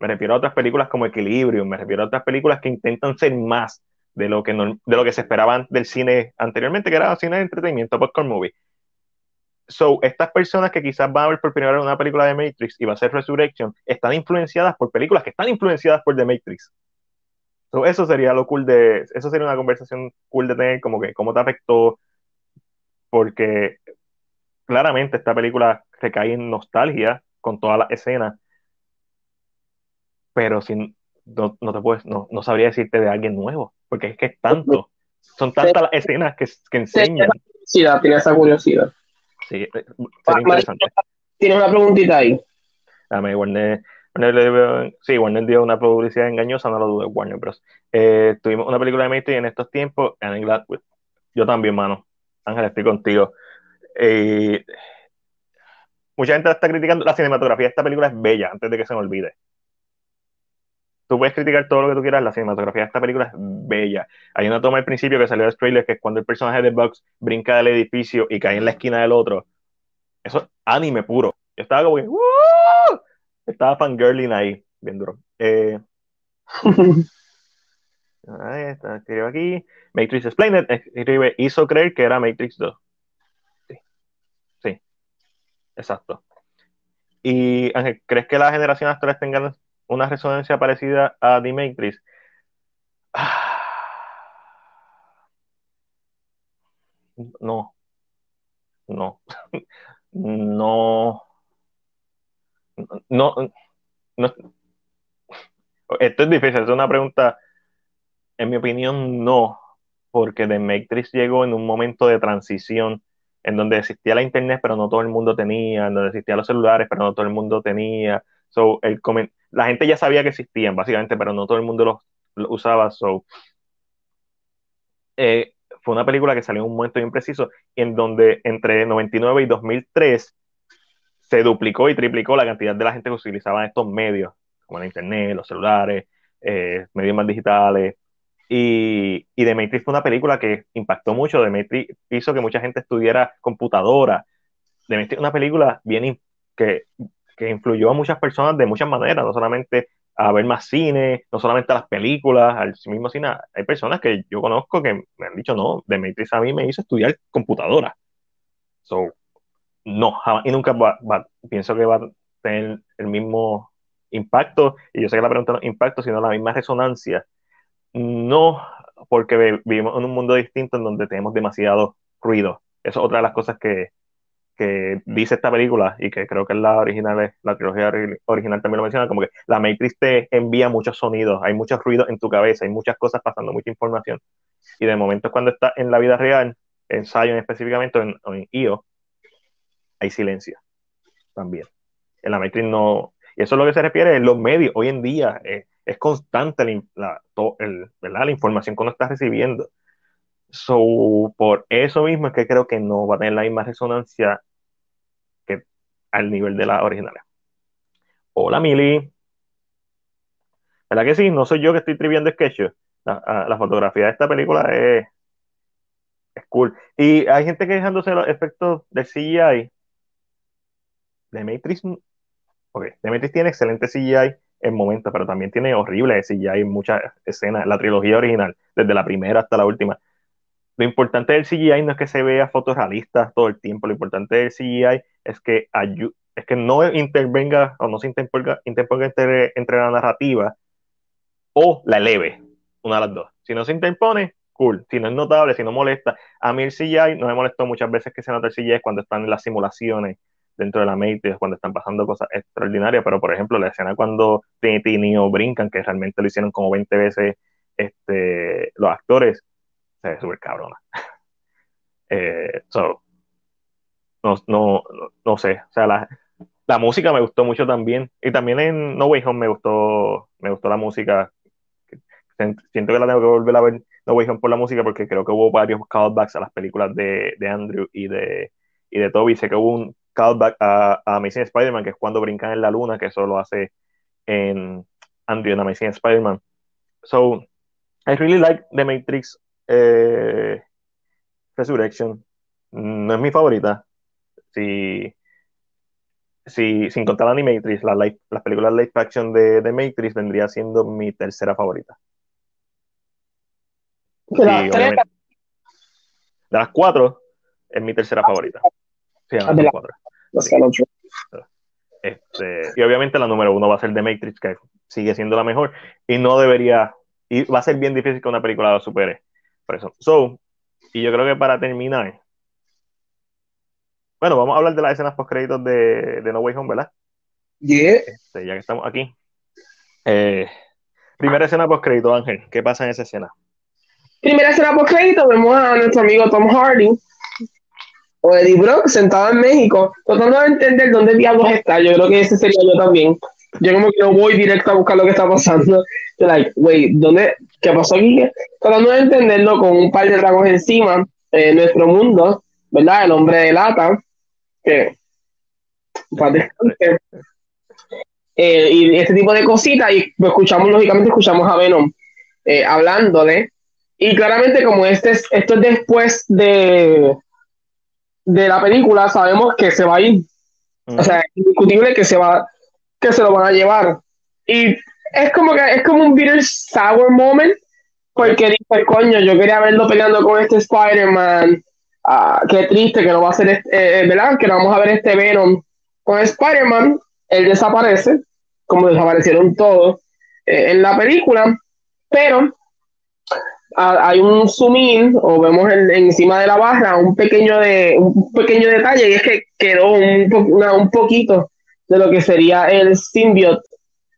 me refiero a otras películas como Equilibrium, me refiero a otras películas que intentan ser más de lo que, de lo que se esperaban del cine anteriormente, que era cine de entretenimiento, popcorn movie. So, estas personas que quizás van a ver por primera vez una película de Matrix y va a ser Resurrection, están influenciadas por películas que están influenciadas por The Matrix. So, eso sería lo cool de, eso sería una conversación cool de tener, como que cómo te afectó, porque claramente esta película recae en nostalgia con todas las escenas, pero sin, no, no te puedes, no, no sabría decirte de alguien nuevo porque es que es tanto, son tantas las escenas que, que enseñan. Sí, tiene esa curiosidad. Sí, eh, sería interesante. Tiene una preguntita ahí. Dame, Warner, Warner, sí, Warner dio una publicidad engañosa, no lo dudo, Warner Bros. Eh, tuvimos una película de Matrix en estos tiempos, and glad yo también, mano. Ángel, estoy contigo. Eh, mucha gente está criticando la cinematografía de esta película, es bella, antes de que se me olvide tú puedes criticar todo lo que tú quieras, la cinematografía de esta película es bella. Hay una toma al principio que salió del trailer, que es cuando el personaje de Bugs brinca del edificio y cae en la esquina del otro. Eso es anime puro. Yo estaba como que, Estaba fangirling ahí, bien duro. Eh, <laughs> ahí está, aquí. Matrix Explained, escribe, hizo creer que era Matrix 2. Sí. Sí. Exacto. Y Ángel, ¿crees que las generaciones actuales tengan una resonancia parecida a The Matrix. <sighs> No. No. <laughs> No. No. no. Esto es difícil, es una pregunta. En mi opinión, no, porque The Matrix llegó en un momento de transición en donde existía la internet, pero no todo el mundo tenía, en donde existían los celulares, pero no todo el mundo tenía. So, el, la gente ya sabía que existían, básicamente, pero no todo el mundo los, usaba. So, eh, fue una película que salió en un momento bien preciso, en donde entre 99 y 2003 se duplicó y triplicó la cantidad de la gente que utilizaba estos medios, como la internet, los celulares, eh, medios más digitales. Y, y The Matrix fue una película que impactó mucho. The Matrix hizo que mucha gente estudiara computadora. The Matrix una película bien que que influyó a muchas personas de muchas maneras, no solamente a ver más cine, no solamente a las películas, al mismo cine. Hay personas que yo conozco que me han dicho, no, Demetrius a mí me hizo estudiar computadora. So, no, jamás, y nunca va, pienso que va a tener el mismo impacto, y yo sé que la pregunta no es impacto, sino la misma resonancia. No, porque vivimos en un mundo distinto en donde tenemos demasiado ruido. Eso es otra de las cosas que, que dice esta película y que creo que es la original, la trilogía original también lo menciona, como que la Matrix te envía muchos sonidos, hay muchos ruidos en tu cabeza, hay muchas cosas pasando, mucha información. Y de momento cuando está en la vida real, en Zion específicamente, en, en IO, hay silencio también. En la Matrix no, y eso es lo que se refiere en los medios. Hoy en día eh, es constante la, la información que uno está recibiendo. So, por eso mismo es que creo que no va a tener la misma resonancia que al nivel de la original. Hola, Mili. ¿Verdad que sí? No soy yo que estoy triviando sketch. La, la, fotografía de esta película es, cool. Y hay gente quejándose de los efectos del CGI. De Matrix. Ok, The Matrix tiene excelente CGI en momentos, pero también tiene horrible CGI en muchas escenas. La trilogía original, desde la primera hasta la última lo importante del CGI no es que se vea fotorrealista todo el tiempo, lo importante del CGI es que, es que no intervenga o no se interponga, entre, entre, la narrativa o la eleve, una de las dos. Si no se interpone, cool. Si no es notable, si no molesta. A mí el CGI no me molestó muchas veces que se nota el CGI cuando están en las simulaciones dentro de la Matrix, cuando están pasando cosas extraordinarias, pero por ejemplo, la escena cuando Trinity y Neo brincan, que realmente lo hicieron como 20 veces este, los actores, se ve súper cabrona. <laughs> Eh, no, no, no, sé, o sea, la, la, música me gustó mucho también, y también en No Way Home me gustó, me gustó la música, siento que la tengo que volver a ver No Way Home por la música, porque creo que hubo varios callbacks a las películas de, de Andrew y de, y de Toby, sé que hubo un callback a, a Amazing Spider-Man, que es cuando brincan en la luna, que eso lo hace en Andrew en Amazing Spider-Man. So, I really like The Matrix eh, Resurrection no es mi favorita. Si, si, sin contar Animatrix, la las películas live action de, de, Matrix vendría siendo mi tercera favorita. De las, cuatro, es mi tercera favorita. Este, y obviamente la número uno va a ser The Matrix, que sigue siendo la mejor. Y no debería, y va a ser bien difícil que una película lo supere. Por eso. So, y yo creo que para terminar, bueno, vamos a hablar de las escenas post créditos de, de No Way Home, ¿verdad? Yeah. Este, ya que estamos aquí. Eh, primera escena post crédito, Ángel. ¿Qué pasa en esa escena? Primera escena post crédito, vemos a nuestro amigo Tom Hardy o Eddie Brock sentado en México, tratando de entender dónde diablos está. Yo creo que ese sería yo también. Yo como que no voy directo a buscar lo que está pasando. <laughs> Yo like, wait, ¿dónde? ¿Qué pasó aquí? Tratando de entenderlo con un par de dragos encima en nuestro mundo, ¿verdad? El hombre de lata, que eh, y este tipo de cositas, y escuchamos, lógicamente, escuchamos a Venom eh, hablándole, y claramente como este es, esto es después de, de la película, sabemos que se va a ir. O sea, es indiscutible que se va, que se lo van a llevar. Y es como que es como un bitter sour moment, porque dice, coño, yo quería verlo peleando con este Spider-Man. Ah, qué triste que no va a ser, este, eh, ¿verdad? Que no vamos a ver este Venom con Spider-Man. Él desaparece, como desaparecieron todos eh, en la película, pero hay un zoom in o vemos encima de la barra un pequeño de un pequeño detalle y es que quedó un, un poquito de lo que sería el symbiote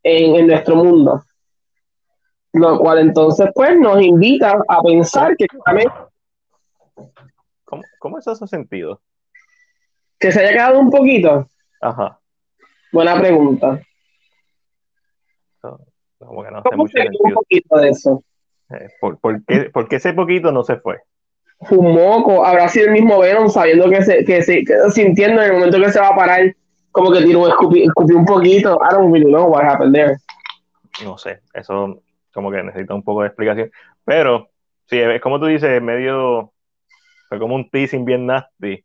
en, nuestro mundo. Lo cual entonces pues nos invita a pensar que ¿Cómo, ¿Cómo es ese sentido? Que se haya quedado un poquito. Ajá. Buena pregunta. No, no hace mucho sentido. Un poquito de eso? Eh, ¿por, por, qué, ¿por, qué, ese poquito no se fue? Un moco, habrá sido el mismo Venom sabiendo que se, que se, sintiendo en el momento que se va a parar como que tiró, escupí, un poquito. I don't really know what happened there. No sé, eso como que necesita un poco de explicación. Pero, sí, es como tú dices, medio. Fue como un teasing bien nasty.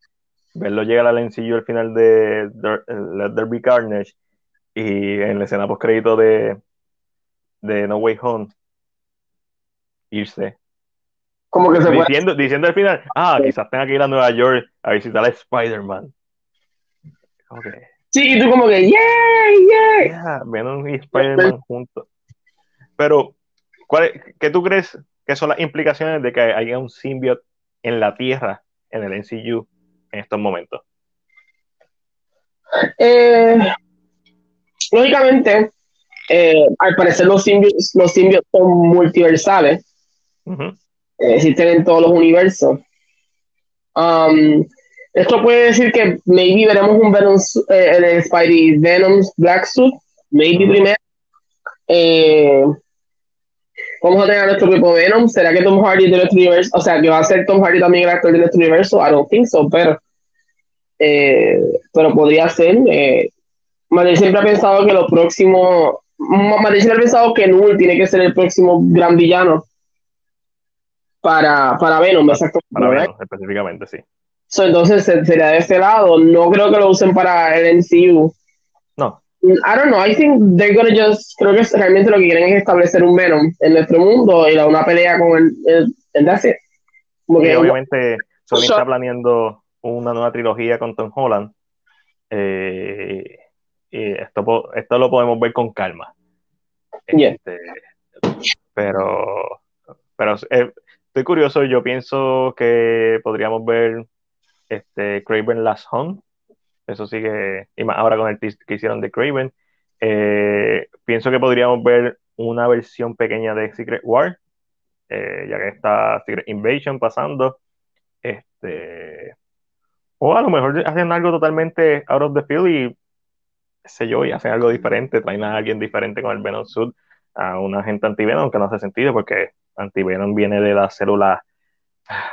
Verlo llegar al lencillo al final de Let There Be Carnage y en la escena post crédito de, de No Way Home irse. Como que se diciendo, diciendo al final, ah, quizás tenga que ir a Nueva York a visitar a Spider-Man. Okay. Sí, y tú como que, ¡yeah, yeah! yeah Venom y Spider-Man juntos. Pero, ¿cuál, ¿qué tú crees que son las implicaciones de que haya un symbiote en la Tierra, en el NCU, en estos momentos? Eh, lógicamente, eh, al parecer los symbiotes, los symbiotes son multiversales. Eh, existen en todos los universos. Um, esto puede decir que maybe veremos un Venom, eh, el Spidey Venom Black Suit, maybe primero. Eh, vamos a tener a nuestro propio Venom. ¿Será que Tom Hardy de nuestro universo? O sea, que va a ser Tom Hardy también el actor de nuestro universo. I don't think so, pero, eh, pero podría ser. Eh, siempre ha pensado que lo próximo. Madrid siempre ha pensado que Null tiene que ser el próximo gran villano para, para Venom. Para Venom, específicamente, sí. entonces sería de este lado. No creo que lo usen para el MCU. No. I don't know. I think they're gonna just. Creo que realmente lo que quieren es establecer un Venom en nuestro mundo y una pelea con el. el, el y obviamente Sony está planeando una nueva trilogía con Tom Holland. Eh, y esto, esto lo podemos ver con calma. Este, pero pero eh, estoy curioso, yo pienso que podríamos ver este Craven Last Hunt. Eso sigue, y más ahora con el teaser que hicieron de Craven. Eh, pienso que podríamos ver una versión pequeña de Secret War, eh, ya que está Secret Invasion pasando. Este, o a lo mejor hacen algo totalmente out of the field y sé yo, y hacen algo diferente, traen a alguien diferente con el Venom Suit, a una gente anti-Venom que no hace sentido porque anti-Venom viene de las células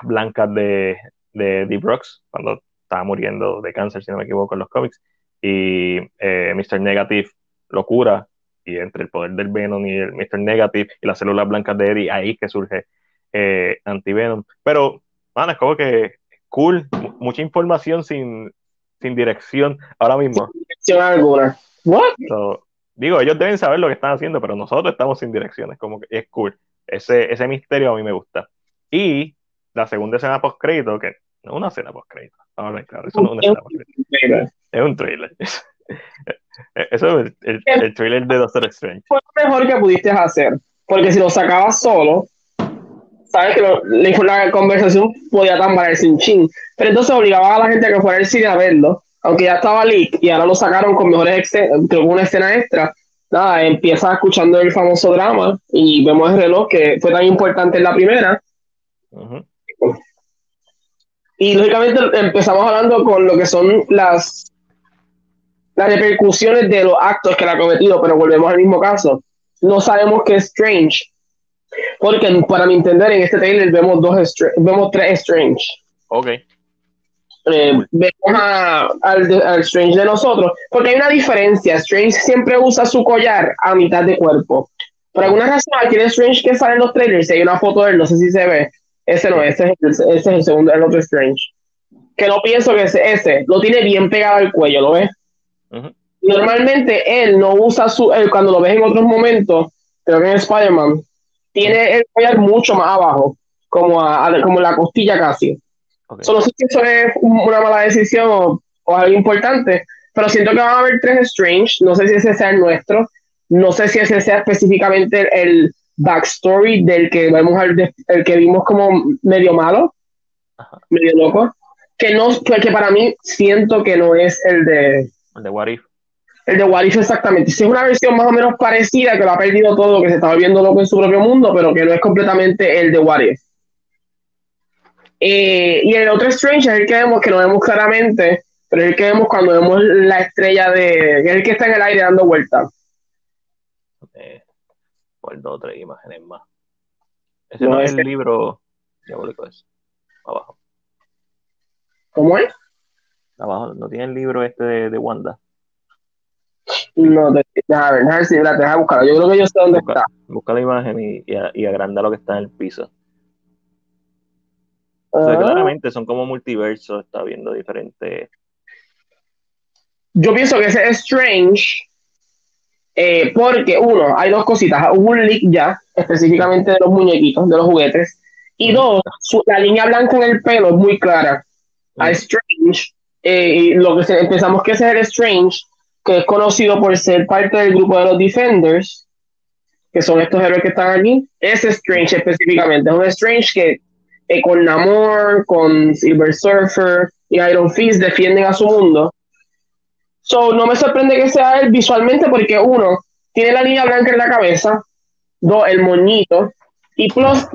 blancas de, de Deep Rocks, cuando estaba muriendo de cáncer, si no me equivoco, en los cómics, y eh, Mr. Negative lo cura, y entre el poder del Venom y el Mr. Negative y las células blancas de Eddie, ahí que surge eh, anti-Venom. Pero, man, es como que cool, mucha información sin, sin dirección ahora mismo. Sin dirección alguna. What? digo, ellos deben saber lo que están haciendo, pero nosotros estamos sin direcciones, como que es cool. Ese, ese misterio a mí me gusta. Y la segunda escena post crédito, que no es una escena post crédito, claro, eso no es una escena. Es un trailer. <laughs> Eso es el, el, trailer de Doctor Strange. Fue lo mejor que pudiste hacer, porque si lo sacabas solo, sabes que la, conversación podía tambalear sin chin. Pero entonces obligaba a la gente a que fuera al cine a verlo, aunque ya estaba leak y ahora lo sacaron con mejores con una escena extra. Nada, empieza escuchando el famoso drama y vemos el reloj que fue tan importante en la primera. Y lógicamente empezamos hablando con lo que son las, las repercusiones de los actos que le ha cometido, pero volvemos al mismo caso. No sabemos qué es Strange porque para mi entender, en este trailer vemos, dos vemos tres Strange. Ok. Eh, vemos al, Strange de nosotros, porque hay una diferencia. Strange siempre usa su collar a mitad de cuerpo. Por alguna razón, aquí el Strange que sale en los trailers, hay una foto de él, no sé si se ve. Ese no, ese es el, ese es el segundo, el otro Strange. Que no pienso que ese, ese lo tiene bien pegado al cuello, ¿lo ves? Normalmente él no usa su, él, cuando lo ves en otros momentos, creo que en Spider-Man, tiene el collar mucho más abajo, como, a, como la costilla casi. Solo sé si eso es una mala decisión o, algo importante, pero siento que van a haber tres Strange, no sé si ese sea el nuestro, no sé si ese sea específicamente el, backstory del que vemos el, que vimos como medio malo, medio loco, que no que, para mí siento que no es el de el de What el de Wallis exactamente. Si es una versión más o menos parecida, que lo ha perdido todo, que se está volviendo loco en su propio mundo, pero que no es completamente el de Warrior. Eh, y el otro Strange es el que vemos, que no vemos claramente, pero es el que vemos cuando vemos la estrella de. es el que está en el aire dando vueltas. Eh, dos o tres imágenes más. Ese no, es el libro diabólico, eso. Abajo. ¿Cómo es? Abajo, no tiene el libro este de, de Wanda. No, déjame ver, si la deja buscar. Yo creo que yo sé dónde está. Busca la imagen y, y, agranda lo que está en el piso. O sea, claramente son como multiversos, está viendo diferentes. Yo pienso que ese es Strange, eh, porque uno, hay dos cositas. Hubo un leak ya, específicamente de los muñequitos, de los juguetes. Y dos, la línea blanca en el pelo es muy clara. A Strange, eh, y lo que empezamos que ese es el Strange que es conocido por ser parte del grupo de los Defenders, que son estos héroes que están aquí. Es Strange específicamente, es un Strange que eh, con Namor, con Silver Surfer y Iron Fist defienden a su mundo. So, no me sorprende que sea él visualmente porque uno, tiene la línea blanca en la cabeza, dos, el moñito, y plus,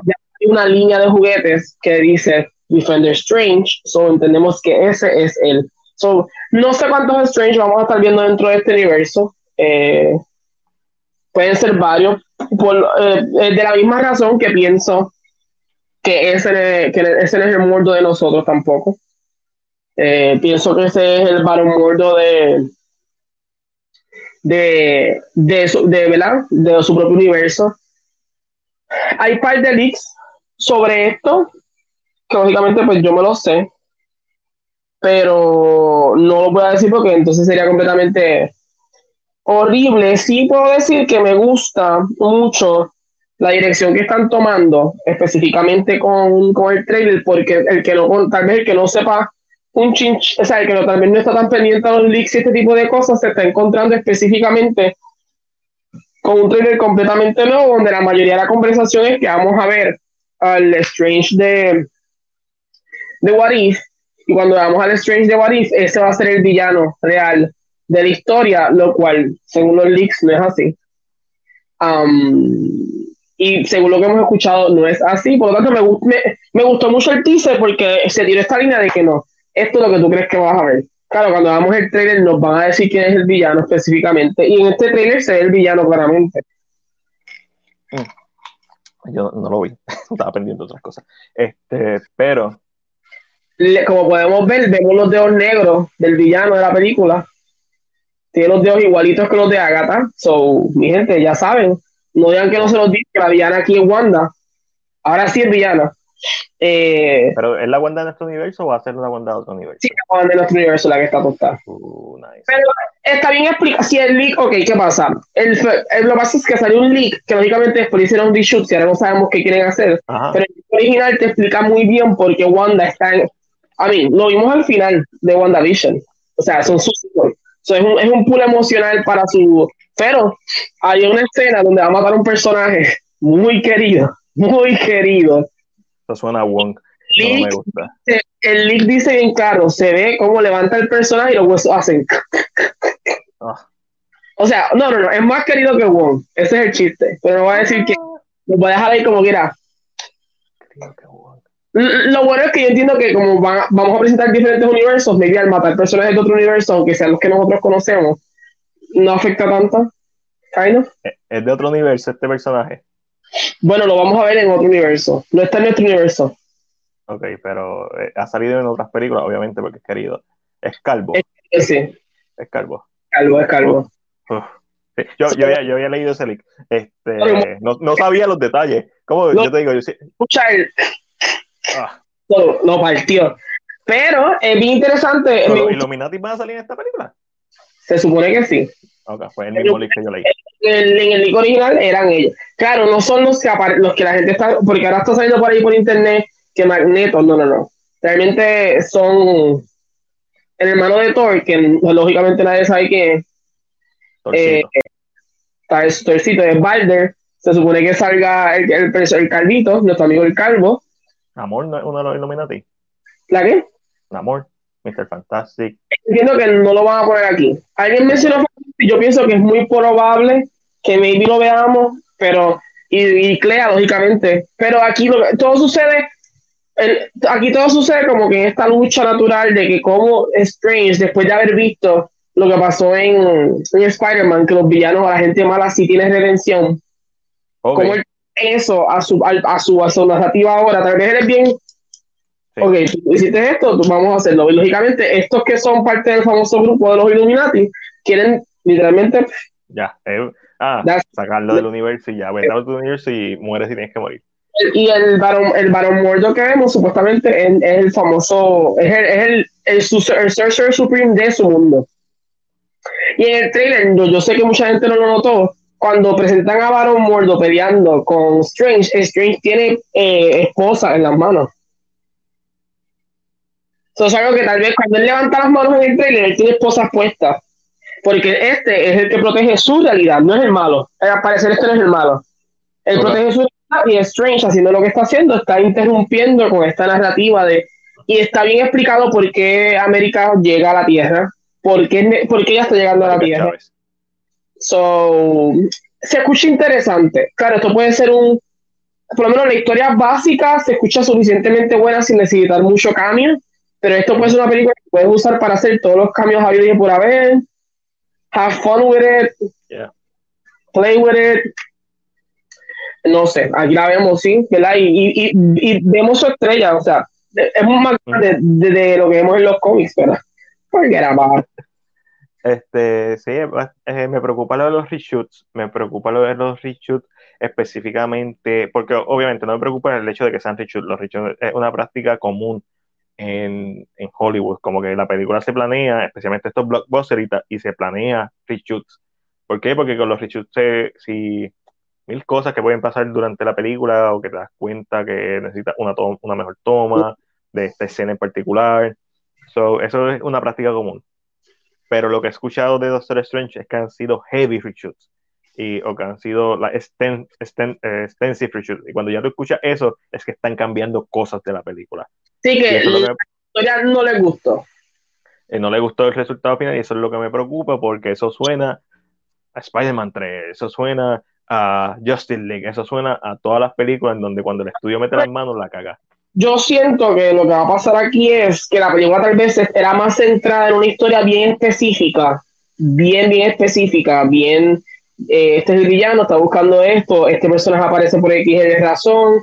una línea de juguetes que dice Defender Strange. So entendemos que ese es el. So, no sé cuántos Strange vamos a estar viendo dentro de este universo. Eh, pueden ser varios. Por, eh, de la misma razón que pienso que ese, que ese no es el mundo de nosotros tampoco. pienso que ese es el varón muerto de, de, de, su, de, de su propio universo. Hay par de leaks sobre esto, que lógicamente pues yo me lo sé, pero no lo voy a decir porque entonces sería completamente horrible. Sí puedo decir que me gusta mucho la dirección que están tomando, específicamente con, con el trailer, porque el que no, tal vez el que no sepa un chinch, o sea, el que no, vez no está tan pendiente a los leaks y este tipo de cosas, se está encontrando específicamente con un trailer completamente nuevo, donde la mayoría de la conversación es que vamos a ver al Strange de, de What If, y cuando vamos al Strange de What If, ese va a ser el villano real de la historia, lo cual, según los leaks, no es así. Um, y según lo que hemos escuchado, no es así. Por lo tanto, me, me, me, gustó mucho el teaser porque se tiró esta línea de que no, esto es lo que tú crees que vas a ver. Claro, cuando hagamos el trailer nos van a decir quién es el villano específicamente. Y en este trailer se ve el villano claramente. Mm. Yo no lo vi, <laughs> estaba pendiente de otras cosas. Este, pero. como podemos ver, vemos los dedos negros del villano de la película. Tiene los dedos igualitos que los de Agatha. So, mi gente, ya saben. No digan que no se los dice que la villana aquí es Wanda. Ahora sí es villana. Eh, ¿Pero es la Wanda de nuestro universo o va a ser la Wanda de otro universo? Sí, la Wanda de nuestro universo la que está tostada. Uh, Pero está bien explicado. Si el leak, ok, ¿qué pasa? El, lo que pasa es que salió un leak que lógicamente después hicieron un reshoot y ahora no sabemos qué quieren hacer. Pero el original te explica muy bien por qué Wanda está en. A mí, lo vimos al final de WandaVision. O sea, son sus. Es, un, es un pool emocional para su. Pero hay una escena donde va a matar un personaje muy querido, muy querido suena a Wong. No me gusta. El leak dice bien claro, se ve cómo levanta el personaje y los huesos hacen. Ah. O sea, no, no, no, es más querido que Wong. Ese es el chiste. Pero no voy a decir que lo voy a dejar ahí como quiera. Lo bueno es que yo entiendo que como vamos a presentar diferentes universos, maybe al matar personajes de otro universo, aunque sean los que nosotros conocemos, no afecta tanto. ¿Es de otro universo este personaje? Bueno, lo vamos a ver en otro universo. No está en nuestro universo. Ok, pero eh, ha salido en otras películas, obviamente, porque es querido. Es calvo. Es, sí. Es calvo. Calvo, es calvo. Yo, yo, había, yo, había, leído ese link. Este, no, no, sabía los detalles. ¿Cómo? yo te digo, yo sí. Ah. No, no partió. Pero es bien interesante. ¿Los Illuminati van a salir en esta película? Se supone que sí. Ok, fue el mismo link que yo leí. En, en el link original eran ellos. Claro, no son los que, los que la gente está, porque ahora está saliendo por ahí por internet que Magneto, no, no, no. Realmente son el hermano de Thor, que lógicamente nadie sabe quién es. Eh, Torcito es Balder. Se supone que salga el, el, el, Calvito, nuestro amigo el Calvo. Amor no es uno de los Illuminati. ¿La qué? Amor, Mr. Fantastic. Entiendo que no lo van a poner aquí. Alguien mencionó, yo pienso que es muy probable que maybe lo veamos pero, y, Clea, lógicamente, pero aquí todo sucede, aquí todo sucede como que en esta lucha natural de que como Strange, después de haber visto lo que pasó en, en Spider-Man, que los villanos, a la gente mala sí tiene redención, como eso a su, a, su, a su narrativa ahora, tal vez eres bien Ok, tú hiciste esto, tú vamos a hacerlo. Y lógicamente, estos que son parte del famoso grupo de los Illuminati quieren literalmente. Ya, eh, Ah, sacarlo del universo y ya, vete al universo y mueres y tienes que morir. Y el varón, el varón muerto que vemos supuestamente es, el famoso, es el, es el, el, Sorcerer Supreme de su mundo. Y en el trailer, yo, sé que mucha gente no lo notó, cuando presentan a Varón Muerto peleando con Strange, Strange tiene eh, esposa en las manos. Eso es algo que tal vez cuando él levanta las manos en el trailer, él tiene esposas puestas porque este es el que protege su realidad, no es el malo. Al parecer este no es el malo. Él protege su realidad y Strange haciendo lo que está haciendo, está interrumpiendo con esta narrativa de... Y está bien explicado por qué América llega a la Tierra, por qué, por qué ella está llegando a la Tierra. So, se escucha interesante. Claro, esto puede ser un... por lo menos la historia básica se escucha suficientemente buena sin necesitar mucho cambio, pero esto puede ser una película que puedes usar para hacer todos los cambios habidos y por haber. Have fun with it. Play with it. No sé, aquí la vemos, sí, ¿verdad? Y, y, y, vemos su estrella, o sea, es más grande de, de, lo que vemos en los cómics, ¿verdad? Porque era más. Este, sí, eh, me preocupa lo de los reshoots, me preocupa lo de los reshoots específicamente, porque obviamente no me preocupa el hecho de que sean reshoots, los reshoots es una práctica común en, en, Hollywood, como que la película se planea, especialmente estos blockbusters y, se planea reshoots. ¿Por qué? Porque con los reshoots, si mil cosas que pueden pasar durante la película o que te das cuenta que necesitas una, una mejor toma de esta escena en particular. So, eso es una práctica común pero lo que he escuchado de Doctor Strange es que han sido heavy reshoots y, o que han sido la exten, eh, extensive reshoots. Y cuando ya tú escuchas eso, es que están cambiando cosas de la película. Sí, que la historia no le gustó. Y no le gustó el resultado final y eso es lo que me preocupa porque eso suena a Spider-Man 3, eso suena a Justice League, eso suena a todas las películas en donde cuando el estudio mete las manos la caga yo siento que lo que va a pasar aquí es que la película tal vez era más centrada en una historia bien específica, bien, bien específica, bien, eh, este es el villano, está buscando esto, este personaje aparece por X de razón,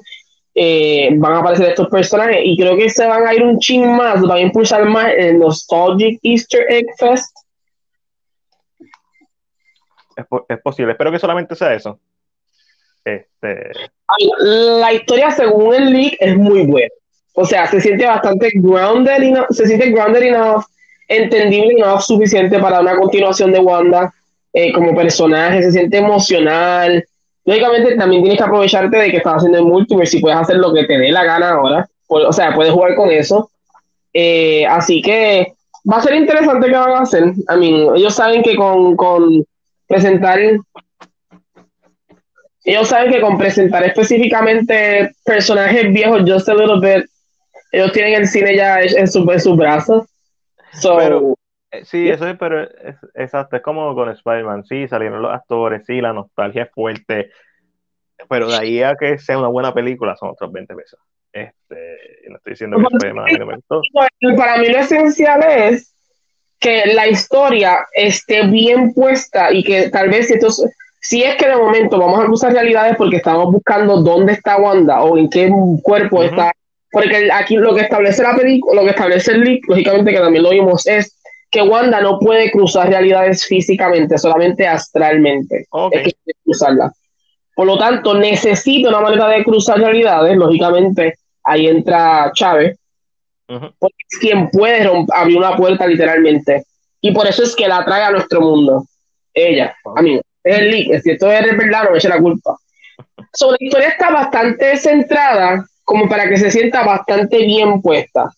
eh, van a aparecer estos personajes y creo que se van a ir un ching más, van a impulsar más el Nostalgic Easter Egg Fest. Es, es posible, espero que solamente sea eso. Este... La historia, según el leak, es muy buena. O sea, se siente bastante grounded, se siente grounded enough, entendible enough, suficiente para una continuación de Wanda eh, como personaje, se siente emocional. Lógicamente, también tienes que aprovecharte de que estás haciendo el multiverse y puedes hacer lo que te dé la gana ahora. O sea, puedes jugar con eso. Eh, así que va a ser interesante que van a hacer. I mean, ellos saben que con, con presentar ellos saben que con presentar específicamente personajes viejos, just a little bit, ellos tienen el cine ya en, su, en sus brazos. pero, eh, sí, eso es, pero es, exacto, es como con Spider-Man, sí, salieron los actores, sí, la nostalgia es fuerte, pero de ahí a que sea una buena película son otros 20 pesos. Este, no estoy diciendo que Spider-Man Para mí lo esencial es que la historia esté bien puesta y que tal vez si estos si es que de momento vamos a cruzar realidades porque estamos buscando dónde está Wanda o en qué cuerpo está, porque aquí lo que establece la película, lo que establece el leak, lógicamente que también lo vimos, es que Wanda no puede cruzar realidades físicamente, solamente astralmente. Es que cruzarla. Por lo tanto, necesita una manera de cruzar realidades, lógicamente, ahí entra Chávez, porque es quien puede abrir una puerta literalmente. Y por eso es que la trae a nuestro mundo. Ella, amigo es el leak, si esto es verdad, no me eche la culpa. So, la historia está bastante centrada como para que se sienta bastante bien puesta.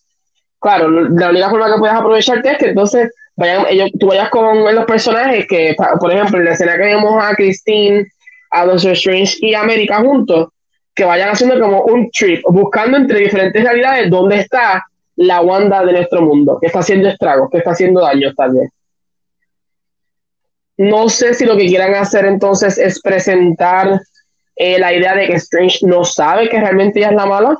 Claro, la única forma que puedes aprovecharte es que entonces vayan, ellos, tú vayas con los personajes que, por ejemplo, en la escena que vemos a Christine, a Doctor Strange y América juntos, que vayan haciendo como un trip, buscando entre diferentes realidades dónde está la Wanda de nuestro mundo, que está haciendo estragos, que está haciendo daños vez. No sé si lo que quieran hacer entonces es presentar eh, la idea de que Strange no sabe que realmente ella es la mala.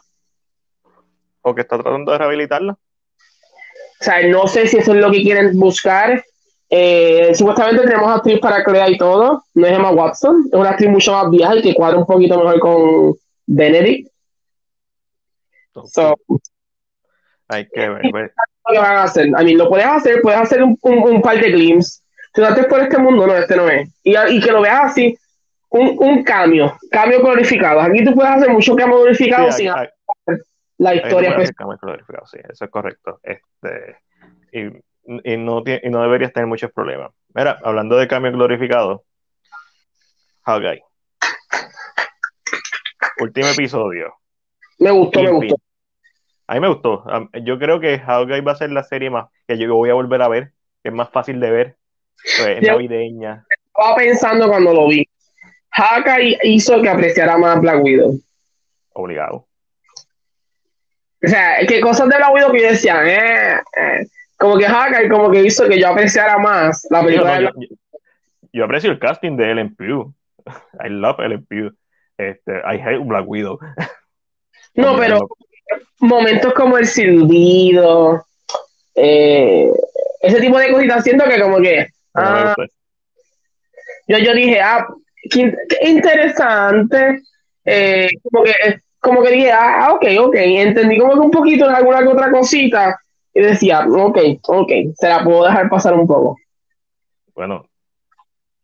O que está tratando de rehabilitarla. O sea, no sé si eso es lo que quieren buscar. Eh, supuestamente tenemos actriz para Clea y todo. No es Emma Watson. Es una actriz mucho más vieja y que cuadra un poquito mejor con Benedict. Hay que ver. Pues. ¿Qué van a hacer? I mean, lo puedes hacer, puedes hacer un, un par de glimpses tú por este mundo, no, este no es. Y, y que lo veas así, un, un, cambio, cambio glorificado. Aquí tú puedes hacer mucho cambio glorificado sin la historia. Pues. Cambio glorificado, sí, eso es correcto. Este, y, y, no, y no deberías tener muchos problemas. Mira, hablando de cambio glorificado, Hawkeye. Último episodio. Me gustó, me gustó. A mí me gustó. Yo creo que Hawkeye va a ser la serie más que yo voy a volver a ver, que es más fácil de ver pues, navideña. Estaba pensando cuando lo vi. Hawkeye hizo que apreciara más Black Widow. Obligado. O sea, que cosas de Black Widow que yo decía, eh, eh, como que Hawkeye como que hizo que yo apreciara más la película. yo, aprecio el casting de Ellen Pugh. <laughs> I love Ellen Pugh. Este, I hate Black Widow. <laughs> No, pero momentos como el silbido, eh, ese tipo de cositas, siento que como que... Ah, yo, yo dije, ah, qué, interesante. Eh, como que como que dije, ah, ok, ok, entendí como que un poquito en alguna que otra cosita y decía, ok, ok, se la puedo dejar pasar un poco. Bueno,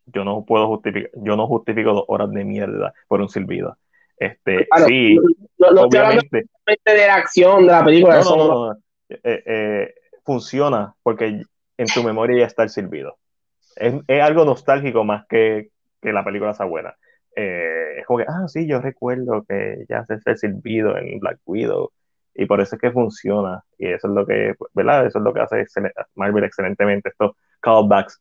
yo no puedo justificar, yo no justifico dos horas de mierda por un silbido. Este, sí, obviamente. De la acción de la película. No, no, no, eh, eh, funciona porque en tu memoria ya está el silbido. Es, algo nostálgico más que, que la película sea buena. Eh, es como que, ah, sí, yo recuerdo que ya se ha silbido en Black Widow y por eso es que funciona y eso es lo que, ¿verdad? Eso es lo que hace Marvel excelentemente, estos callbacks.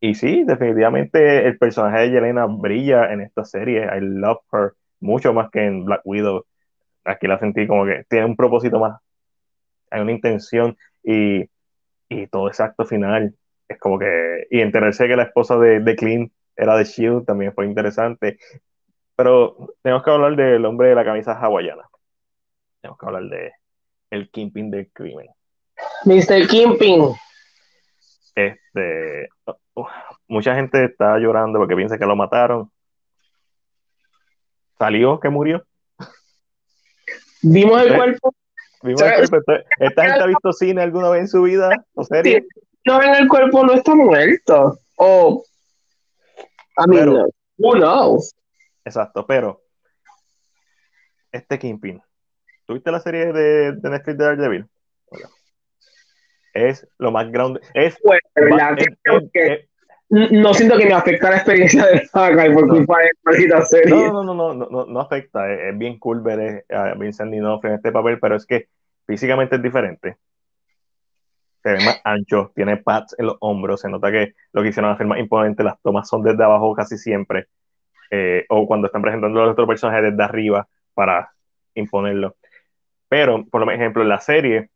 Y sí, definitivamente el personaje de Yelena brilla en esta serie, I love her mucho más que en Black Widow. Aquí la sentí como que tiene un propósito más, hay una intención y, y todo ese acto final es como que, y enterarse que la esposa de, de Clint era de Shield, también fue interesante. Pero tenemos que hablar del hombre de la camisa hawaiana. Tenemos que hablar de el Kingpin del crimen. Mr. Kingpin. Este, uh, mucha gente está llorando porque piensa que lo mataron. ¿Salió que murió? Vimos el cuerpo. ¿Vimos el cuerpo? ¿Esta gente ha visto cine alguna vez en su vida? ¿O serie? No ven el cuerpo, no está muerto. O I mean, pero, who knows? Exacto, pero este Kingpin, ¿tuviste la serie de, de Netflix de Daredevil? Es lo más grande. Es, pues, no siento que me afecte la experiencia de saga por culpa de esta serie. No, no, no, no, no, no afecta. Es, bien cool ver a Vincent D'Onofrio en este papel, pero es que físicamente es diferente se ve más ancho, tiene pads en los hombros, se nota que lo que hicieron hacer más imponente, las tomas son desde abajo casi siempre, eh, o cuando están presentando a los otros personajes desde arriba para imponerlo. Pero, por ejemplo, en la serie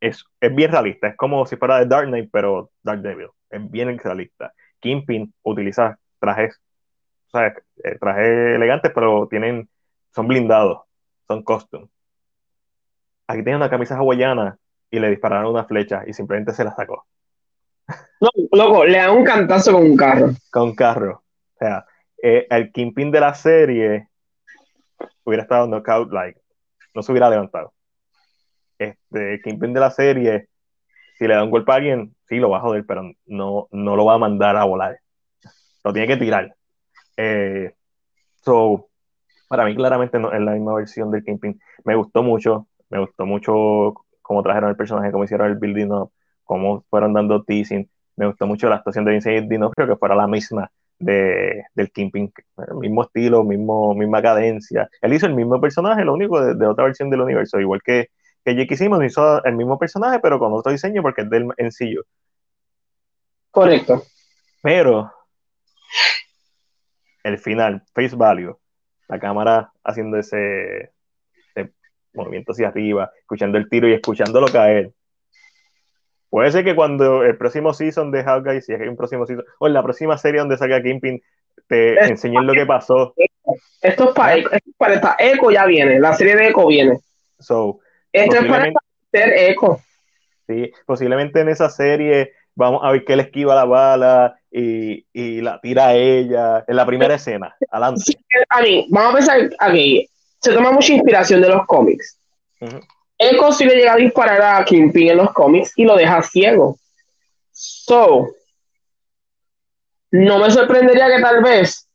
es, es bien realista, es como si fuera de Dark Knight, pero Dark Devil, es bien realista. Kingpin utiliza trajes, eh, trajes elegantes, pero tienen, son blindados, son costume. Aquí tiene una camisa hawaiana y le dispararon una flecha y simplemente se la sacó. No, loco, le da un cantazo con un carro. Con un carro. O sea, eh, el Kingpin de la serie hubiera estado knockout, like, no se hubiera levantado. Este, el Kingpin de la serie, si le da un golpe a alguien, sí lo va a joder, pero no, no lo va a mandar a volar. Lo tiene que tirar. Eh, so, para mí claramente no es la misma versión del Kingpin. Me gustó mucho, me gustó mucho cómo trajeron el personaje, cómo hicieron el building up, cómo fueron dando teasing. Me gustó mucho la actuación de Vincent creo que fuera la misma de, del Kingpin, el mismo estilo, mismo, misma cadencia. Él hizo el mismo personaje, lo único de, otra versión del universo, igual que, que J.K. Simmons hizo el mismo personaje, pero con otro diseño porque es del sencillo. Correcto. Pero el final, face value, la cámara haciendo ese, movimiento hacia arriba, escuchando el tiro y escuchándolo caer. Puede ser que cuando el próximo season de Hawkeye, si es que hay un próximo season, o en la próxima serie donde salga Kingpin, te enseñen lo que pasó. Esto es para, esto Echo ya viene, la serie de Echo viene. So, esto es para hacer Echo. Sí, posiblemente en esa serie vamos a ver que él esquiva la bala y, y la tira a ella en la primera escena. Adelante. a mí, vamos a pensar aquí se toma mucha inspiración de los cómics. Él consigue llegar a disparar a Kingpin en los cómics y lo deja ciego. So, no me sorprendería que tal vez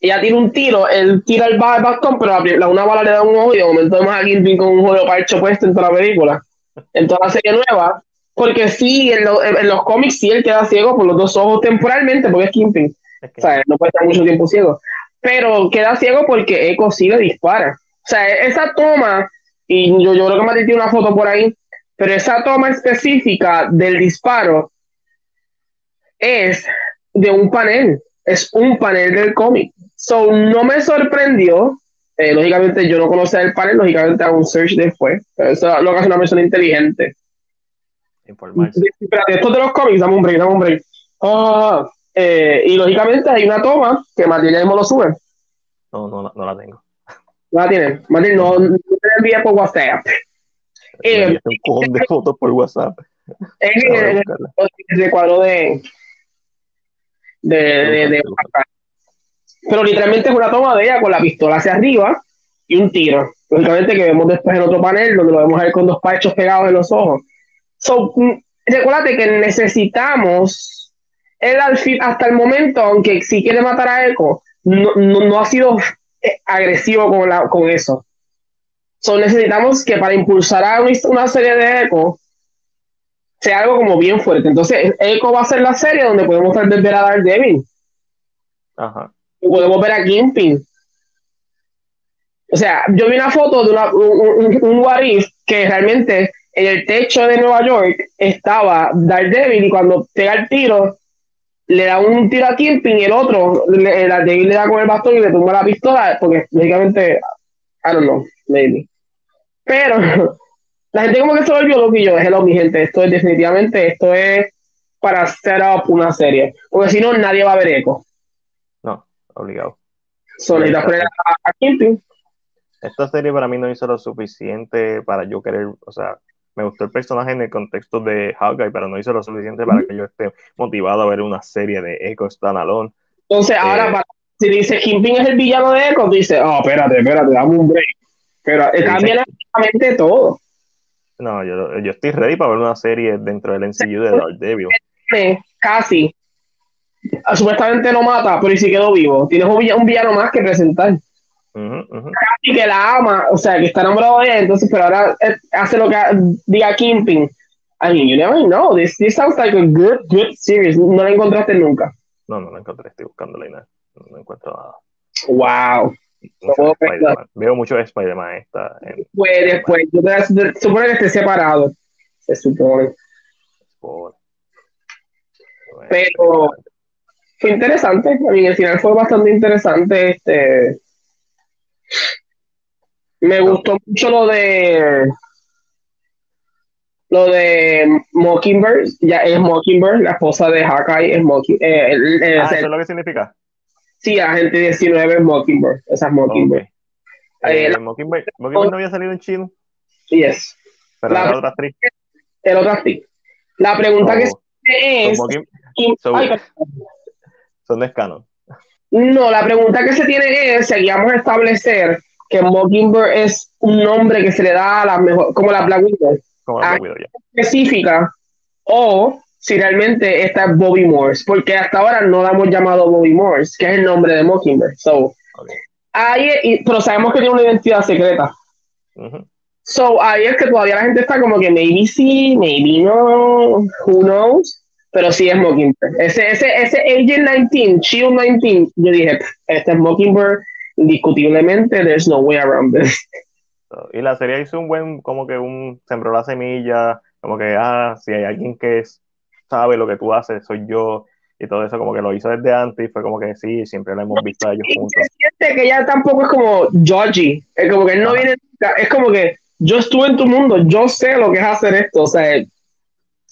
ella tiene un tiro, él tira el bastón, pero la, una bala le da un ojo y de momento vemos a Kingpin con un juego parcho puesto en toda la película, en toda la serie nueva. Porque sí, en, los cómics sí él queda ciego por los dos ojos temporalmente, porque es Kingpin. O sea, no puede estar mucho tiempo ciego pero queda ciego porque Echo sí le dispara. O sea, esa toma, y yo, yo creo que me tiene una foto por ahí, pero esa toma específica del disparo es de un panel, es un panel del cómic. So, no me sorprendió. Eh, lógicamente, yo no conocía el panel, lógicamente hago un search después. Pero eso es lo que hace una persona inteligente. Informarse. Esto de los cómics, dame un break, dame un break. Ah, eh, y lógicamente hay una toma que Matilde mismo lo sube. No, no, no la tengo. No la tienen. Martín, no, no te envié por WhatsApp. Eh, un cojón de fotos por WhatsApp. Es el, el, cuadro de, de, de, de, Pero literalmente es una toma de ella con la pistola hacia arriba y un tiro. Lógicamente que vemos después en otro panel donde lo vemos ahí con dos pachos pegados en los ojos. So, mm, recuérdate que necesitamos él hasta el momento, aunque si quiere matar a Echo, no, no, ha sido eh, agresivo con, la, con eso. So, necesitamos que para impulsar a una serie de Echo sea algo como bien fuerte. Entonces, Echo va a ser la serie donde podemos tal vez ver a Daredevil. Ajá. Y podemos ver a Kingpin. O sea, yo vi una foto de una, un, un, un que realmente en el techo de Nueva York estaba Daredevil y cuando pega el tiro, le da un tiro a Kingpin y el otro, le, Daredevil le da con el bastón y le tumba la pistola, porque lógicamente, I don't know, maybe. Pero <laughs> la gente como que se volvió loco y yo, hello mi gente, esto es definitivamente, esto es para set up una serie, porque si no nadie va a ver eco. No, obligado. Son a, a Kingpin. Esta serie para mí no hizo lo suficiente para yo querer, o sea, me gustó el personaje en el contexto de Hawkeye, pero no hizo lo suficiente para que yo esté motivado a ver una serie de Echo Standalone. Entonces, ahora, eh, si dice Kingpin es el villano de Echo, dice, oh, espérate, espérate, dame un break. Pero eh, cambia absolutamente todo. No, yo, yo, estoy ready para ver una serie dentro del MCU de Daredevil. <laughs> Casi. Ah, supuestamente no mata, pero y si quedó vivo. Tienes un villano más que presentar. Casi que la ama, o sea, que está enamorado de ella, entonces, pero ahora eh, hace lo que diga Kimping. I mean, you never know. This, this sounds like a good, good series. No la encontraste nunca. No, no la encontré. Estoy buscándola y no, no encuentro nada. Wow. No Veo mucho Spider-Man esta. Pues después, yo te, supone que esté separado. Se supone. Pero fue interesante. A mí, al final fue bastante interesante. Este me gustó mucho lo de lo de Mockingbird, ya es Mockingbird, la esposa de Hawkeye es Mockingbird. Eh, ah, ¿Eso es lo que significa? Sí, agente 19 es Mockingbird, esa es Mockingbird. Eh, eh, Mockingbird, Mockingbird no había salido en chino. Yes. Pero la, otra actriz. El otra actriz. La pregunta que es... son de canon. No, la pregunta que se tiene es, seguíamos a establecer que Mockingbird es un nombre que se le da a la mejor, como la Black Widow, como la Black Widow específica, o si realmente esta es Bobby Morse, porque hasta ahora no la hemos llamado Bobby Morse, que es el nombre de Mockingbird. So, ahí, pero sabemos que tiene una identidad secreta. So, ahí es que todavía la gente está como que maybe sí, maybe no, who knows pero sí es Mockingbird. Ese, ese, ese Agent 19, Shield 19, yo dije, este es Mockingbird, indiscutiblemente, there's no way around this. Y la serie hizo un buen, como que un, sembró la semilla, como que, ah, si hay alguien que sabe lo que tú haces, soy yo, y todo eso, como que lo hizo desde antes, y fue como que sí, siempre lo hemos visto a ellos juntos. Se siente que ya tampoco es como Georgie, es como que él no viene, es como que yo estuve en tu mundo, yo sé lo que es hacer esto, o sea,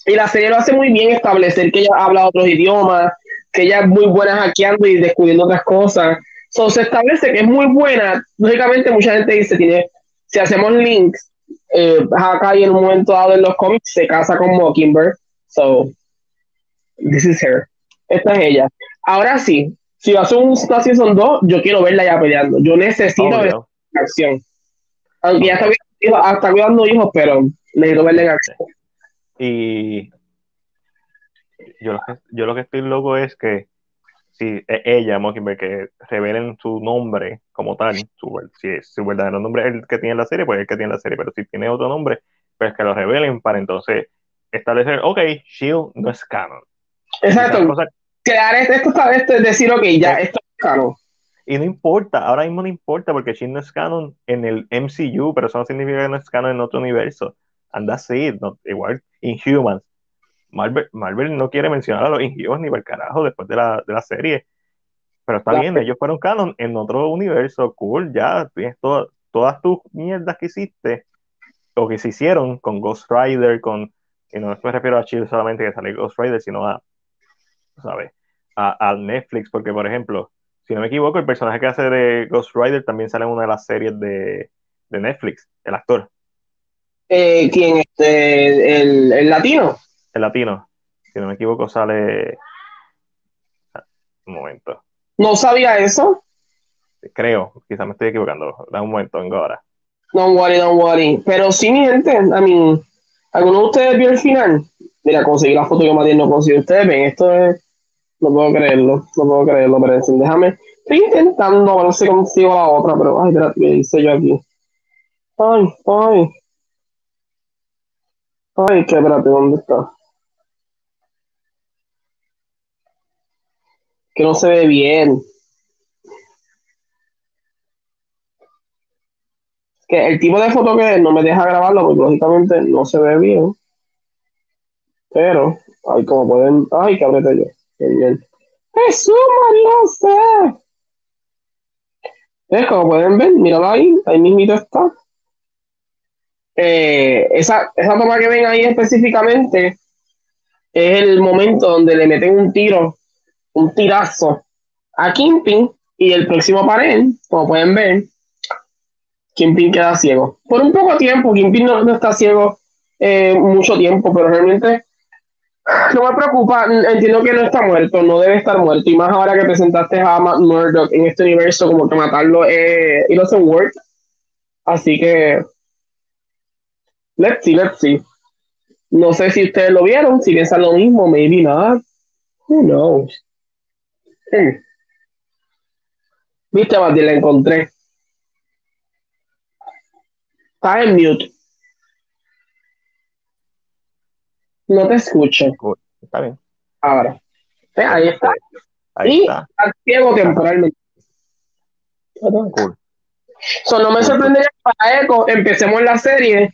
y la serie lo hace muy bien establecer que ella habla otros idiomas, que ella es muy buena hackeando y descubriendo otras cosas. So, se establece que es muy buena. Lógicamente, mucha gente dice, tiene, si hacemos links, eh, y en un momento dado en los cómics se casa con Mockingbird. So, this is her. Esta es ella. Ahora sí, si va a ser un Season 2, yo quiero verla ya peleando. Yo necesito ver acción. Aunque ya está, está cuidando hijos, pero necesito verla en acción. Y yo lo, que, yo lo que estoy loco es que si e, ella, Mockingbird, que revelen su nombre como tal, su, si es su verdadero nombre es el que tiene la serie, pues es el que tiene la serie, pero si tiene otro nombre, pues que lo revelen para entonces establecer, ok, Shield no es canon. Exacto. Crear esto, esto es decir, ok, ya, esto es canon. Y no importa, ahora mismo no importa porque Shield no es canon en el MCU, pero eso no significa que no es canon en otro universo. Anda así, no, igual Inhumans. Marvel, Marvel no quiere mencionar a los Inhumans ni por carajo después de la, de la serie. Pero está bien, ellos fueron canon en otro universo, cool, ya tienes todas tus mierdas que hiciste o que se hicieron con Ghost Rider, con, y no me refiero a Chill solamente que sale Ghost Rider, sino a, ¿sabes? A, a, Netflix, porque por ejemplo, si no me equivoco, el personaje que hace de Ghost Rider también sale en una de las series de, Netflix, el actor. Eh, ¿Quién? Este, el, el, latino. El latino. Si no me equivoco, sale. Un momento. No sabía eso. Creo, quizás me estoy equivocando. Da un momento, vengo ahora. Don't worry, don't worry. Pero sí, mi gente, I mean, ¿alguno de ustedes vio el final? Mira, conseguí la foto que Matías no consiguió. Ustedes ven, esto es no puedo creerlo, no puedo creerlo, pero déjame. Estoy intentando a ver si consigo la otra, pero ay, espérate, ¿qué hice yo aquí? Ay, ay. Ay, que espérate, ¿dónde está? Que no se ve bien. Que el tipo de foto que no me deja grabarlo, porque lógicamente no se ve bien. Pero, ay, como pueden. Ay, que abrete yo. Jesús, María Es como pueden ver, míralo ahí, ahí mismito está. Eh, esa, esa toma que ven ahí específicamente es el momento donde le meten un tiro, un tirazo a Kimping y el próximo panel, como pueden ver, Kimping queda ciego. Por un poco tiempo, Kimping no, no está ciego eh, mucho tiempo, pero realmente no me preocupa, entiendo que no está muerto, no debe estar muerto. Y más ahora que presentaste a Matt Murdock en este universo, como que matarlo eh, it doesn't work. Así que. Let's see, let's see. No sé si ustedes lo vieron, si piensan lo mismo, maybe not. Who knows? Hmm. Viste, Mati, la encontré. Está en mute. No te escucho. Está bien. Ahora. ahí está. Ahí y está. ciego temporalmente. Cool. no me sorprendería para Echo empecemos la serie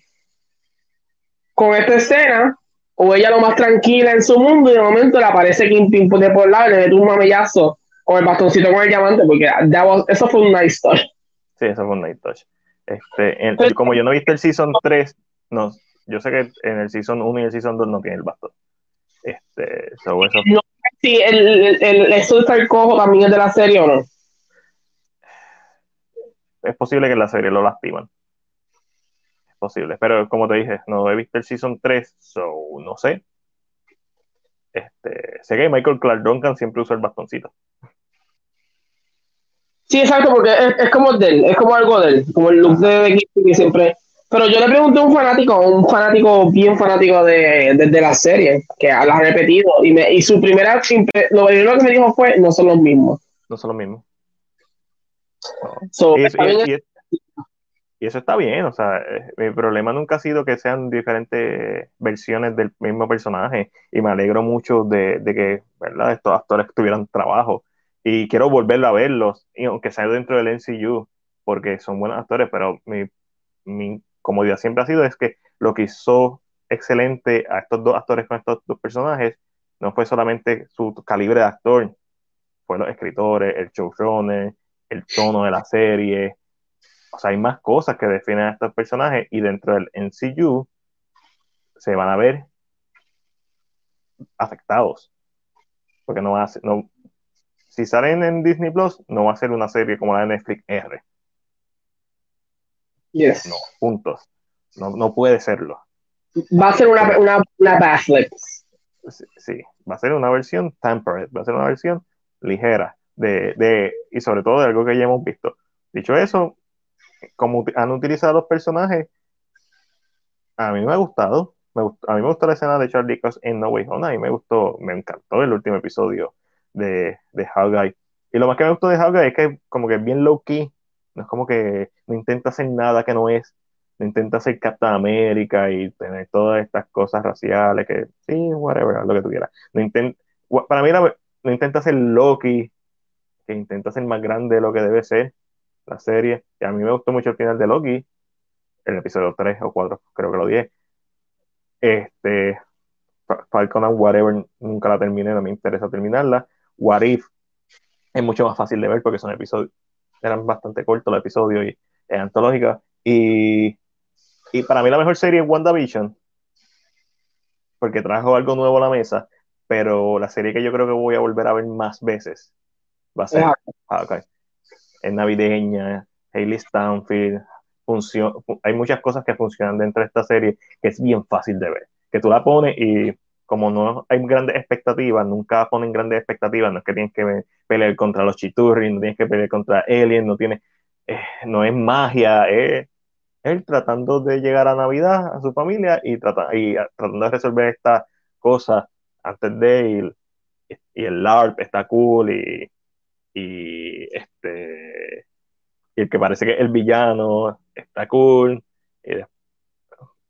con esta escena o ella lo más tranquila en su mundo y de momento le aparece Kingpin de por lado y le mete un mamellazo con el bastoncito con el diamante porque eso fue un nice touch. Sí, eso fue un nice touch. Este, como yo no viste el Season 3, no, yo sé que en el Season 1 y el Season 2 no tiene el bastón. Este, eso... No, sí, el, el, el, estar cojo también es de la serie o no. Es posible que en la serie lo lastiman. Es posible. Pero como te dije, no he visto el Season 3, so no sé. Este, sé que Michael Clark Duncan siempre usa el bastoncito. Sí, exacto, porque es, es como de él, es como algo de él, como el look de que siempre pero yo le pregunté a un fanático, un fanático bien fanático de, de, la serie, que la ha repetido, y, me, y su primera, lo primero que me dijo fue, no son los mismos. No son los mismos. y, eso, está bien, o sea, eh, mi problema nunca ha sido que sean diferentes versiones del mismo personaje, y me alegro mucho de, de que, ¿verdad?, estos actores tuvieran trabajo, y quiero volverlo a verlos, y aunque sea dentro del NCU, porque son buenos actores, pero mi, mi como ya siempre ha sido, es que lo que hizo excelente a estos dos actores con estos dos personajes no fue solamente su calibre de actor, fue los escritores, el showrunner, el tono de la serie. O sea, hay más cosas que definen a estos personajes y dentro del NCU se van a ver afectados. Porque no va a ser, no, si salen en Disney Plus, no va a ser una serie como la de Netflix R. No, puntos. No, no puede serlo. Va a ser una, una, una Sí, va a ser una versión temperate, va a ser una versión ligera de, de, y sobre todo de algo que ya hemos visto. Dicho eso, como han utilizado los personajes, a mí me ha gustado. Me a mí me gustó la escena de Charlie Cox en No Way Home. A mí me gustó, me encantó el último episodio de, de Guy. Y lo más que me gustó de Guy es que como que es bien low key, no es como que no intenta hacer nada que no es. No intenta ser Captain América y tener todas estas cosas raciales que, sí, whatever, lo que tú quieras. No intenta, para mí no intenta ser Loki, que intenta ser más grande de lo que debe ser la serie. Y a mí me gustó mucho el final de Loki, el episodio 3 o 4, creo que lo 10. Este, Falcon and Whatever nunca la terminé, no me interesa terminarla. What If es mucho más fácil de ver porque son episodios, eran bastante cortos los episodios y es antológica. Y, y para mí la mejor serie es WandaVision, porque trajo algo nuevo a la mesa, pero la serie que yo creo que voy a volver a ver más veces va a ser Hawkeye. Es navideña, Hayley Stanfield, hay muchas cosas que funcionan dentro de esta serie que es bien fácil de ver. Que tú la pones y como no hay grandes expectativas, nunca ponen grandes expectativas, no es que tienes que pelear contra los chiturri, no tienes que pelear contra aliens, no tiene, eh, no es magia, es él tratando de llegar a Navidad a su familia y, trata, y tratando de resolver estas cosas antes de ir. Y el LARP está cool y, y este y el que parece que es el villano está cool. Y,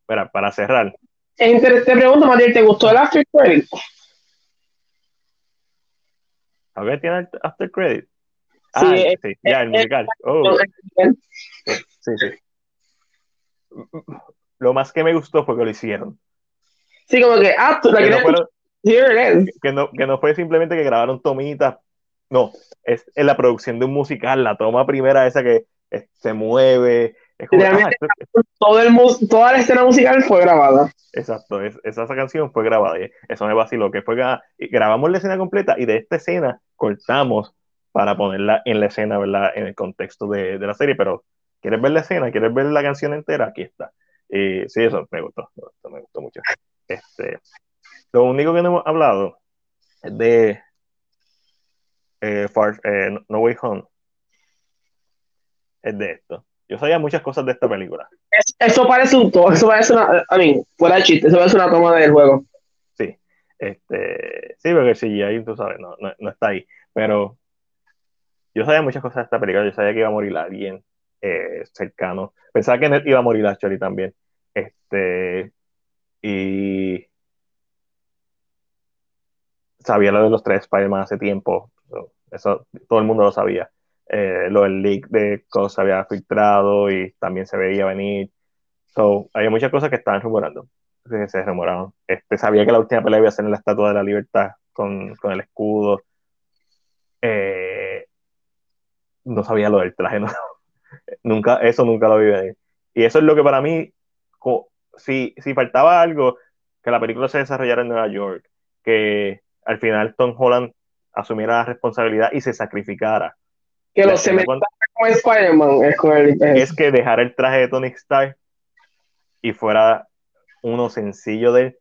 espera, para cerrar, te pregunto, Matías, ¿te gustó el After Credit? A ver, tiene After Credit. Ah, sí, sí, ya, el musical. Oh. Sí, sí. Lo más que me gustó fue que lo hicieron. Sí, como que, ah, tú, que, no que, no, que no fue simplemente que grabaron tomitas. No, es en la producción de un musical, la toma primera esa que se mueve, Ah, todo el, toda la escena musical fue grabada. Exacto, esa, canción fue grabada. Y eso me vaciló, que fue grabamos la escena completa y de esta escena cortamos para ponerla en la escena, ¿verdad? En el contexto de, la serie, pero ¿quieres ver la escena? ¿Quieres ver la canción entera? Aquí está. Y sí, eso me gustó, me gustó mucho. Este, lo único que no hemos hablado es de eh, eh, no Way Home. Es de esto yo sabía muchas cosas de esta película. eso parece un eso parece una, a mí, fuera chiste, eso parece una toma del juego. Sí, este, sí, porque sí, ahí tú sabes, no, no, está ahí. Pero yo sabía muchas cosas de esta película, yo sabía que iba a morir alguien eh, cercano. Pensaba que iba a morir Actually también. Este, y sabía lo de los tres Spider-Man hace tiempo. Eso todo el mundo lo sabía eh, lo del leak de cosas se había filtrado y también se veía venir. So, había muchas cosas que estaban rumorando, se rumoraban. Este, sabía que la última pelea iba a ser en la Estatua de la Libertad con, con el escudo. Eh, no sabía lo del traje, no. <laughs> nunca, eso nunca lo vi venir. Y eso es lo que para mí, si, si faltaba algo, que la película se desarrollara en Nueva York, que al final Tom Holland asumiera la responsabilidad y se sacrificara que lo se como Spider-Man es, que dejar el traje de Tony Stark y fuera uno sencillo de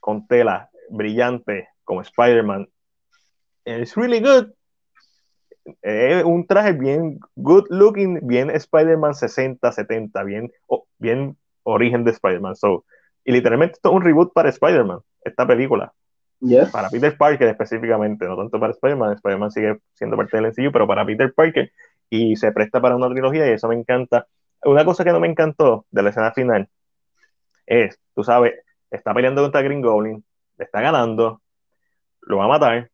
con tela brillante como Spider-Man. Es really good. Es un traje bien good looking, bien Spider-Man 60, 70, bien, bien origen de Spider-Man. So, y literalmente esto es un reboot para Spider-Man, esta película. Para Peter Parker específicamente, no tanto para Spider-Man, Spider-Man sigue siendo parte del MCU, pero para Peter Parker y se presta para una trilogía y eso me encanta. Una cosa que no me encantó de la escena final es, tú sabes, está peleando contra Green Goblin, le está ganando, lo va a matar,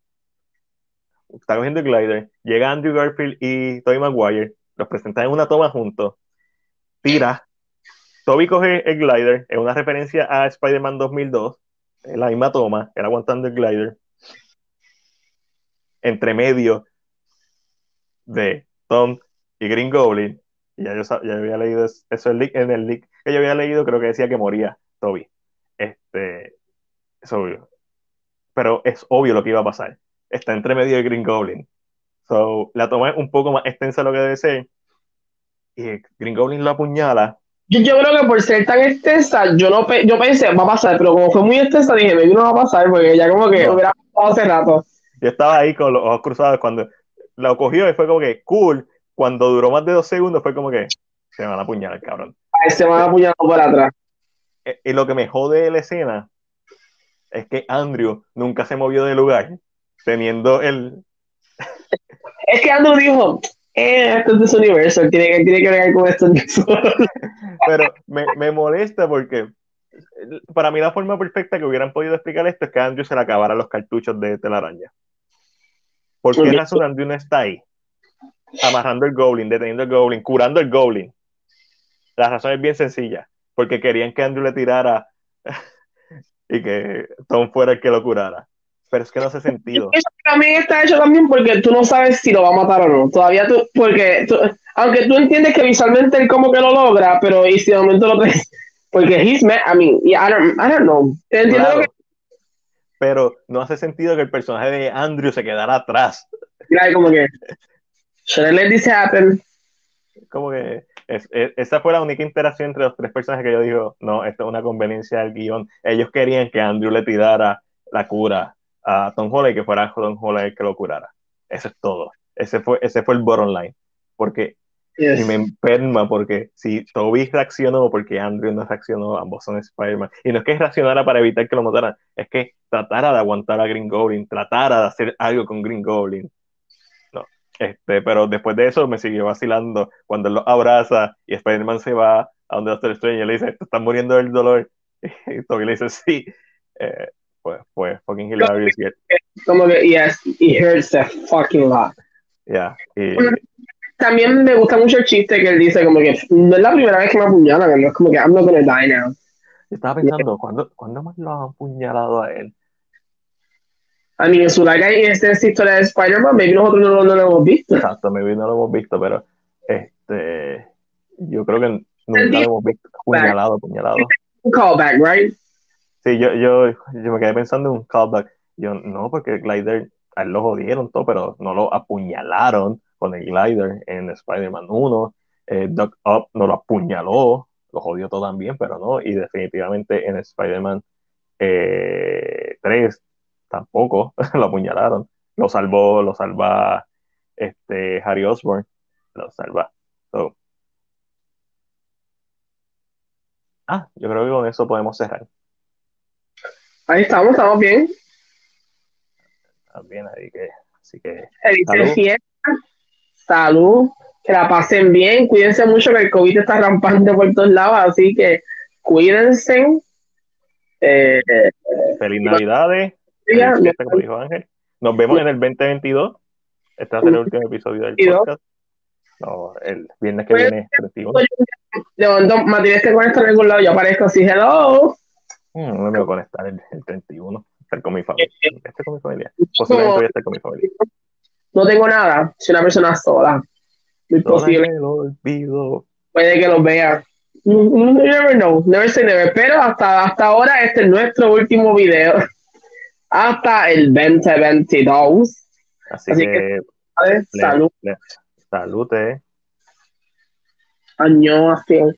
está cogiendo el glider, llega Andrew Garfield y Tobey Maguire, los presentan en una toma juntos, tira, Toby coge el glider, es una referencia a Spider-Man 2002, la misma toma, era aguantando el glider, entre medio de Tom y Green Goblin, y ya yo ya había leído eso en el leak que yo había leído, creo que decía que moría Toby. Este, es obvio. Pero es obvio lo que iba a pasar. Está entre medio de Green Goblin. So, la toma es un poco más extensa de lo que debe ser. Y Green Goblin lo apuñala yo, creo que por ser tan extensa, yo no yo pensé, va a pasar, pero como fue muy extensa, dije, me no va a pasar, porque ya como que hubiera pasado hace rato. Yo estaba ahí con los ojos cruzados cuando lo cogió y fue como que cool. Cuando duró más de dos segundos fue como que se van a apuñalar, cabrón. se van a apuñalar por atrás. Eh, y lo que me jode de la escena es que Andrew nunca se movió del lugar, teniendo el. es que Andrew dijo, eh, esto es de su universo, tiene, tiene que ver con esto. <laughs> Pero me, me, molesta porque para mí la forma perfecta que hubieran podido explicar esto es que Andrew se le acabara los cartuchos de telaraña. ¿Por qué razón Andrew no está ahí? Amarrando el Goblin, deteniendo el Goblin, curando el Goblin. La razón es bien sencilla, porque querían que Andrew le tirara <laughs> y que Tom fuera el que lo curara pero es que no hace sentido. Eso también está hecho también porque tú no sabes si lo va a matar o no. Todavía tú, porque aunque tú entiendes que visualmente él como que lo logra, pero y si de momento lo traes, porque he's mad, I mean, I don't, I don't know. Entiendo Pero no hace sentido que el personaje de Andrew se quedara atrás. como que, should I let this happen? Como que esa fue la única interacción entre los tres personajes que yo digo, no, esto es una conveniencia del guion. Ellos querían que Andrew le tirara la cura a Tom Holland y que fuera Tom Holland el que lo curara. Eso es todo. Ese fue, ese fue el bottom line. Porque y me enferma porque si Toby reaccionó porque Andrew no reaccionó, ambos son Spider-Man. Y no es que reaccionara para evitar que lo mataran, es que tratara de aguantar a Green Goblin, tratara de hacer algo con Green Goblin. No. Este, pero después de eso me siguió vacilando cuando él lo abraza y Spider-Man se va a donde Doctor Strange y le dice, te están muriendo del dolor. <laughs> Y Toby le dice, sí. Eh, pues, pues, fucking hilarious. Como que, yes, it hurts a fucking lot. Yeah. Y, también me gusta mucho el chiste que él dice, como que no es la primera vez que me apuñalan, no es como que I'm not gonna die now. estaba pensando, ¿cuándo, ¿cuándo más lo han apuñalado a él? A mí, en su larga y esta historia de Spider-Man, maybe nosotros no, no, lo hemos visto. Exacto, maybe no lo hemos visto, pero este, yo creo que nunca lo hemos visto apuñalado, apuñalado. Callback, right? Sí, yo, yo, yo me quedé pensando en un callback. Yo, no, porque Glider, a él lo jodieron todo, pero no lo apuñalaron con el glider en Spider-Man 1. Eh, Doc Up no lo apuñaló, lo jodió todo también, pero no. Y definitivamente en Spider-Man 3 eh, tampoco <laughs> lo apuñalaron. Lo salvó, lo salva este, Harry Osborn. Lo salva. Ah, yo creo que con eso podemos cerrar. Ahí estamos, estamos bien. Ahí que, así que salud, que la pasen bien, cuídense mucho que el COVID está rampante por todos lados, así que cuídense. Eh, Feliz Navidades. como dijo Ángel. Nos vemos en el 2022. Este va a ser el último episodio del podcast. No, el viernes que viene, 31. De Matías te conecta en algún lado, yo aparezco así, hello. Mm, no me voy a conectar el, 31. Estar con mi familia. Estar con mi familia. Posiblemente voy a estar con mi familia no tengo nada, soy una persona sola. Muy posible. Puede que lo vea. You never know, never say never. Pero hasta, hasta ahora este es nuestro último video. Hasta el 2022. Así, Así que, salud. salud. Eh. Año, así.